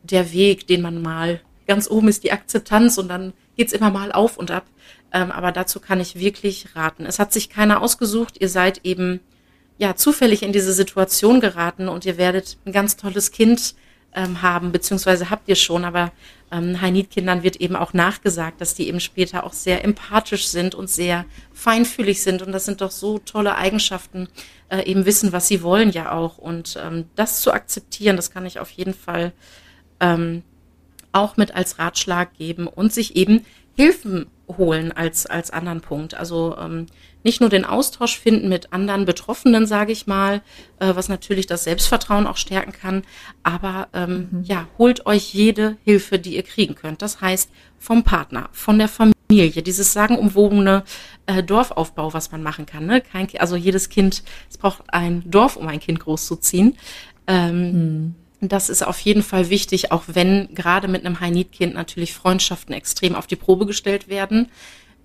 der Weg, den man mal ganz oben ist die Akzeptanz und dann geht's immer mal auf und ab. Ähm, aber dazu kann ich wirklich raten. Es hat sich keiner ausgesucht. Ihr seid eben ja zufällig in diese Situation geraten und ihr werdet ein ganz tolles Kind ähm, haben, beziehungsweise habt ihr schon, aber ähm, High-Need-Kindern wird eben auch nachgesagt, dass die eben später auch sehr empathisch sind und sehr feinfühlig sind. Und das sind doch so tolle Eigenschaften, äh, eben wissen, was sie wollen ja auch. Und ähm, das zu akzeptieren, das kann ich auf jeden Fall ähm, auch mit als Ratschlag geben und sich eben Hilfen holen als, als anderen Punkt. Also ähm, nicht nur den Austausch finden mit anderen Betroffenen, sage ich mal, äh, was natürlich das Selbstvertrauen auch stärken kann, aber ähm, mhm. ja, holt euch jede Hilfe, die ihr kriegen könnt. Das heißt vom Partner, von der Familie, dieses sagenumwobene äh, Dorfaufbau, was man machen kann. Ne? Kein, also jedes Kind, es braucht ein Dorf, um ein Kind großzuziehen. Ähm, mhm das ist auf jeden Fall wichtig, auch wenn gerade mit einem High-Need-Kind natürlich Freundschaften extrem auf die Probe gestellt werden.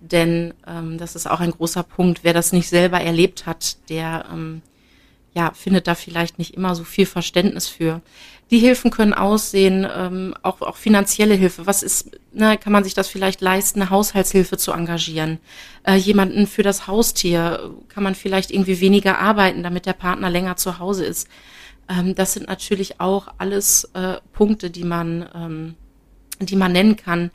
Denn ähm, das ist auch ein großer Punkt. Wer das nicht selber erlebt hat, der ähm, ja, findet da vielleicht nicht immer so viel Verständnis für. Die Hilfen können aussehen, ähm, auch, auch finanzielle Hilfe. Was ist, ne, kann man sich das vielleicht leisten, eine Haushaltshilfe zu engagieren? Äh, jemanden für das Haustier, kann man vielleicht irgendwie weniger arbeiten, damit der Partner länger zu Hause ist. Ähm, das sind natürlich auch alles äh, Punkte, die man, ähm, die man nennen kann.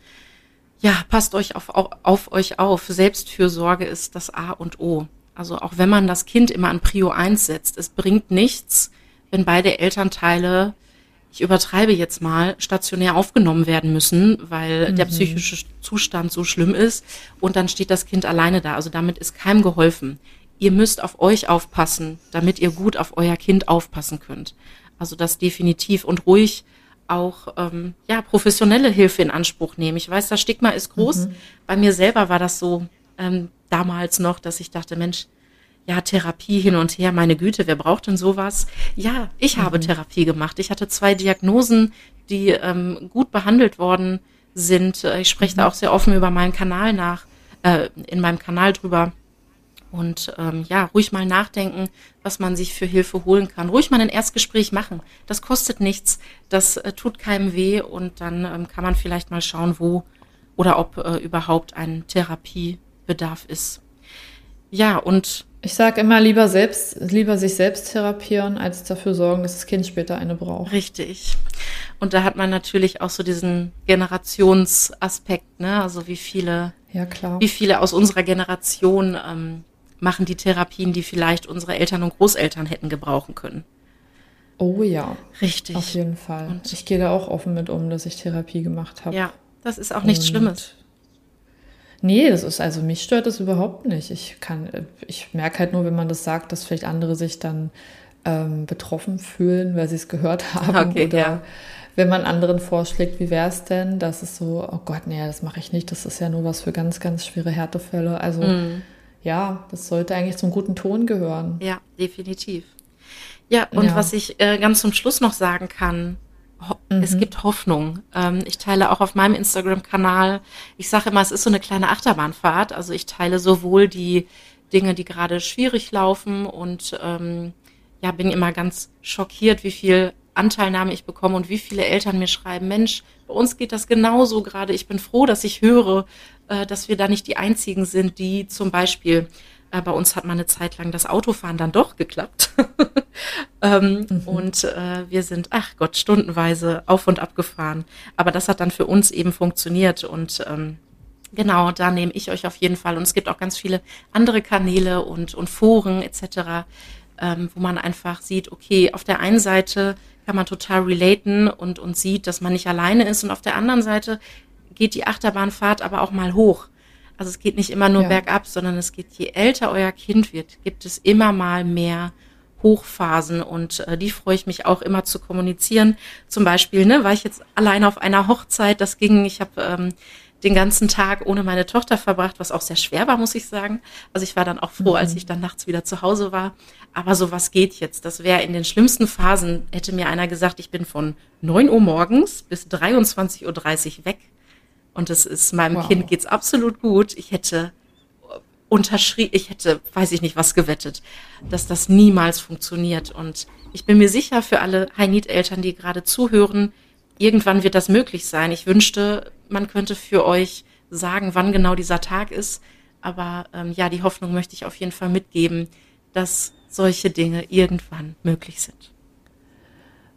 Ja, passt euch auf, auf, auf euch auf. Selbstfürsorge ist das A und O. Also auch wenn man das Kind immer an Prio 1 setzt, es bringt nichts, wenn beide Elternteile, ich übertreibe jetzt mal, stationär aufgenommen werden müssen, weil mhm. der psychische Zustand so schlimm ist und dann steht das Kind alleine da. Also damit ist keinem geholfen ihr müsst auf euch aufpassen, damit ihr gut auf euer Kind aufpassen könnt. Also das definitiv und ruhig auch ähm, ja professionelle Hilfe in Anspruch nehmen. Ich weiß, das Stigma ist groß. Mhm. Bei mir selber war das so ähm, damals noch, dass ich dachte, Mensch, ja, Therapie hin und her, meine Güte, wer braucht denn sowas? Ja, ich mhm. habe Therapie gemacht. Ich hatte zwei Diagnosen, die ähm, gut behandelt worden sind. Ich spreche mhm. da auch sehr offen über meinen Kanal nach, äh, in meinem Kanal drüber. Und ähm, ja, ruhig mal nachdenken, was man sich für Hilfe holen kann. Ruhig mal ein Erstgespräch machen. Das kostet nichts, das äh, tut keinem weh und dann ähm, kann man vielleicht mal schauen, wo oder ob äh, überhaupt ein Therapiebedarf ist. Ja, und ich sage immer lieber selbst, lieber sich selbst therapieren, als dafür sorgen, dass das Kind später eine braucht. Richtig. Und da hat man natürlich auch so diesen Generationsaspekt, ne? Also wie viele, ja klar, wie viele aus unserer Generation ähm, machen die Therapien, die vielleicht unsere Eltern und Großeltern hätten gebrauchen können. Oh ja. Richtig. Auf jeden Fall. Und ich gehe da auch offen mit um, dass ich Therapie gemacht habe. Ja, das ist auch nichts und Schlimmes. Nee, das ist, also mich stört das überhaupt nicht. Ich kann, ich merke halt nur, wenn man das sagt, dass vielleicht andere sich dann ähm, betroffen fühlen, weil sie es gehört haben. Okay, oder ja. wenn man anderen vorschlägt, wie wäre es denn? Das ist so, oh Gott, nee, das mache ich nicht. Das ist ja nur was für ganz, ganz schwere Härtefälle. Also mm ja, das sollte eigentlich zum guten Ton gehören. Ja, definitiv. Ja, und ja. was ich äh, ganz zum Schluss noch sagen kann, mhm. es gibt Hoffnung. Ähm, ich teile auch auf meinem Instagram-Kanal, ich sage immer, es ist so eine kleine Achterbahnfahrt. Also ich teile sowohl die Dinge, die gerade schwierig laufen und ähm, ja, bin immer ganz schockiert, wie viel Anteilnahme ich bekomme und wie viele Eltern mir schreiben, Mensch, bei uns geht das genauso gerade. Ich bin froh, dass ich höre, dass wir da nicht die Einzigen sind, die zum Beispiel äh, bei uns hat mal eine Zeit lang das Autofahren dann doch geklappt. ähm, mhm. Und äh, wir sind, ach Gott, stundenweise auf und ab gefahren. Aber das hat dann für uns eben funktioniert. Und ähm, genau, da nehme ich euch auf jeden Fall. Und es gibt auch ganz viele andere Kanäle und, und Foren etc., ähm, wo man einfach sieht, okay, auf der einen Seite kann man total relaten und, und sieht, dass man nicht alleine ist. Und auf der anderen Seite geht die Achterbahnfahrt aber auch mal hoch. Also es geht nicht immer nur ja. bergab, sondern es geht, je älter euer Kind wird, gibt es immer mal mehr Hochphasen und äh, die freue ich mich auch immer zu kommunizieren. Zum Beispiel, ne, war ich jetzt alleine auf einer Hochzeit, das ging, ich habe ähm, den ganzen Tag ohne meine Tochter verbracht, was auch sehr schwer war, muss ich sagen. Also ich war dann auch froh, mhm. als ich dann nachts wieder zu Hause war. Aber sowas geht jetzt. Das wäre in den schlimmsten Phasen, hätte mir einer gesagt, ich bin von 9 Uhr morgens bis 23.30 Uhr weg. Und es ist, meinem wow. Kind geht's absolut gut. Ich hätte unterschrieben, ich hätte, weiß ich nicht, was gewettet, dass das niemals funktioniert. Und ich bin mir sicher, für alle High-Need-Eltern, die gerade zuhören, irgendwann wird das möglich sein. Ich wünschte, man könnte für euch sagen, wann genau dieser Tag ist. Aber ähm, ja, die Hoffnung möchte ich auf jeden Fall mitgeben, dass solche Dinge irgendwann möglich sind.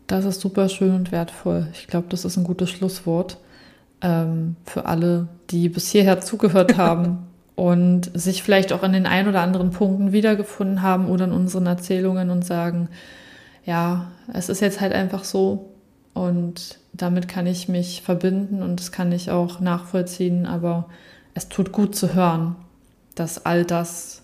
Das ist super schön und wertvoll. Ich glaube, das ist ein gutes Schlusswort ähm, für alle, die bis hierher zugehört haben und sich vielleicht auch an den ein oder anderen Punkten wiedergefunden haben oder in unseren Erzählungen und sagen, ja, es ist jetzt halt einfach so und damit kann ich mich verbinden und das kann ich auch nachvollziehen, aber es tut gut zu hören, dass all das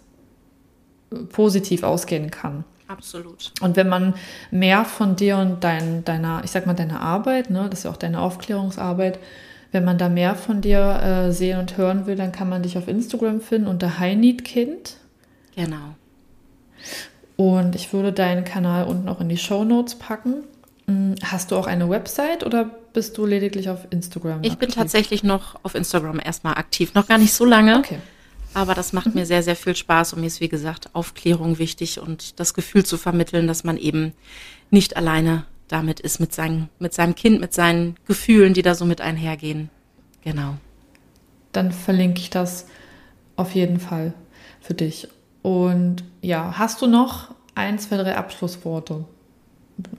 positiv ausgehen kann. Absolut. Und wenn man mehr von dir und dein, deiner, ich sag mal, deiner Arbeit, ne, das ist ja auch deine Aufklärungsarbeit, wenn man da mehr von dir äh, sehen und hören will, dann kann man dich auf Instagram finden unter Kind. Genau. Und ich würde deinen Kanal unten auch in die Show Notes packen. Hm, hast du auch eine Website oder bist du lediglich auf Instagram? Ich aktiv? bin tatsächlich noch auf Instagram erstmal aktiv. Noch gar nicht so lange. Okay. Aber das macht mir sehr, sehr viel Spaß und mir ist, wie gesagt, Aufklärung wichtig und das Gefühl zu vermitteln, dass man eben nicht alleine damit ist, mit, seinen, mit seinem Kind, mit seinen Gefühlen, die da so mit einhergehen. Genau. Dann verlinke ich das auf jeden Fall für dich. Und ja, hast du noch ein, zwei, drei Abschlussworte?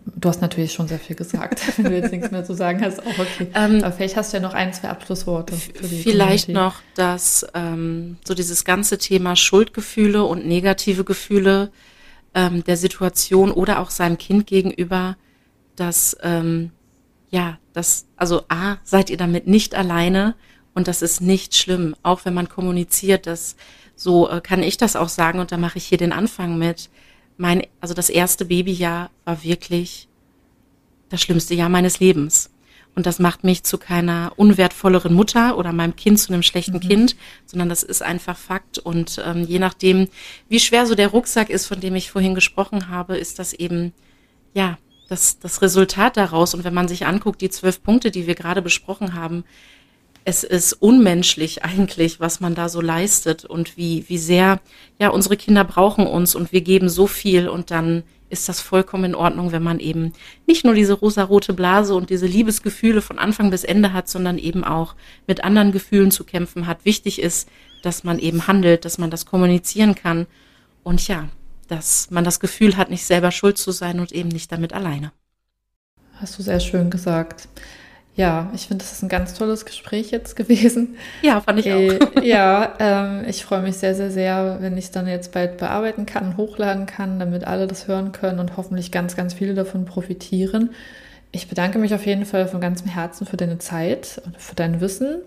Du hast natürlich schon sehr viel gesagt. Wenn du jetzt nichts mehr zu sagen hast, auch okay. Ähm, Aber vielleicht hast du ja noch ein, zwei Abschlussworte. vielleicht Community. noch, dass ähm, so dieses ganze Thema Schuldgefühle und negative Gefühle ähm, der Situation oder auch seinem Kind gegenüber, dass ähm, ja, das, also A, seid ihr damit nicht alleine und das ist nicht schlimm, auch wenn man kommuniziert, dass so äh, kann ich das auch sagen und da mache ich hier den Anfang mit mein, also das erste Babyjahr war wirklich das schlimmste Jahr meines Lebens. Und das macht mich zu keiner unwertvolleren Mutter oder meinem Kind zu einem schlechten mhm. Kind, sondern das ist einfach Fakt. Und ähm, je nachdem, wie schwer so der Rucksack ist, von dem ich vorhin gesprochen habe, ist das eben, ja, das, das Resultat daraus. Und wenn man sich anguckt, die zwölf Punkte, die wir gerade besprochen haben, es ist unmenschlich eigentlich, was man da so leistet und wie, wie sehr, ja, unsere Kinder brauchen uns und wir geben so viel und dann ist das vollkommen in Ordnung, wenn man eben nicht nur diese rosarote Blase und diese Liebesgefühle von Anfang bis Ende hat, sondern eben auch mit anderen Gefühlen zu kämpfen hat. Wichtig ist, dass man eben handelt, dass man das kommunizieren kann und ja, dass man das Gefühl hat, nicht selber schuld zu sein und eben nicht damit alleine. Hast du sehr schön gesagt. Ja, ich finde, das ist ein ganz tolles Gespräch jetzt gewesen. Ja, fand ich äh, auch. ja, ähm, ich freue mich sehr, sehr, sehr, wenn ich es dann jetzt bald bearbeiten kann, hochladen kann, damit alle das hören können und hoffentlich ganz, ganz viele davon profitieren. Ich bedanke mich auf jeden Fall von ganzem Herzen für deine Zeit und für dein Wissen.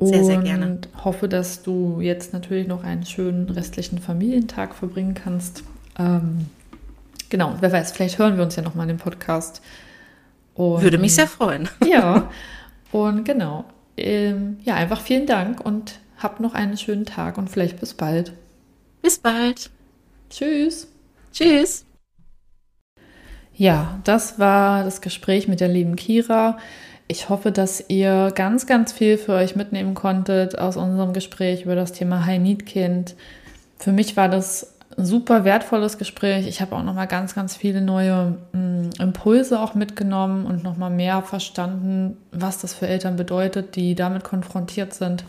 Sehr, sehr gerne. Und hoffe, dass du jetzt natürlich noch einen schönen restlichen Familientag verbringen kannst. Ähm, genau, wer weiß, vielleicht hören wir uns ja nochmal in dem Podcast. Und, Würde mich sehr freuen. Ja, und genau. Ähm, ja, einfach vielen Dank und habt noch einen schönen Tag und vielleicht bis bald. Bis bald. Tschüss. Tschüss. Ja, das war das Gespräch mit der lieben Kira. Ich hoffe, dass ihr ganz, ganz viel für euch mitnehmen konntet aus unserem Gespräch über das Thema High Need Kind. Für mich war das super wertvolles Gespräch. Ich habe auch noch mal ganz, ganz viele neue mm, Impulse auch mitgenommen und noch mal mehr verstanden, was das für Eltern bedeutet, die damit konfrontiert sind.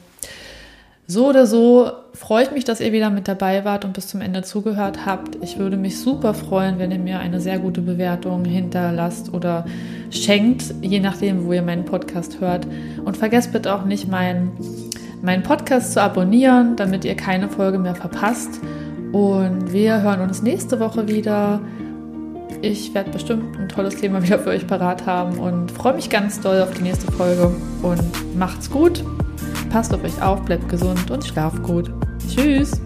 So oder so freue ich mich, dass ihr wieder mit dabei wart und bis zum Ende zugehört habt. Ich würde mich super freuen, wenn ihr mir eine sehr gute Bewertung hinterlasst oder schenkt, je nachdem, wo ihr meinen Podcast hört. Und vergesst bitte auch nicht, meinen, meinen Podcast zu abonnieren, damit ihr keine Folge mehr verpasst. Und wir hören uns nächste Woche wieder. Ich werde bestimmt ein tolles Thema wieder für euch parat haben und freue mich ganz doll auf die nächste Folge. Und macht's gut, passt auf euch auf, bleibt gesund und schlaft gut. Tschüss!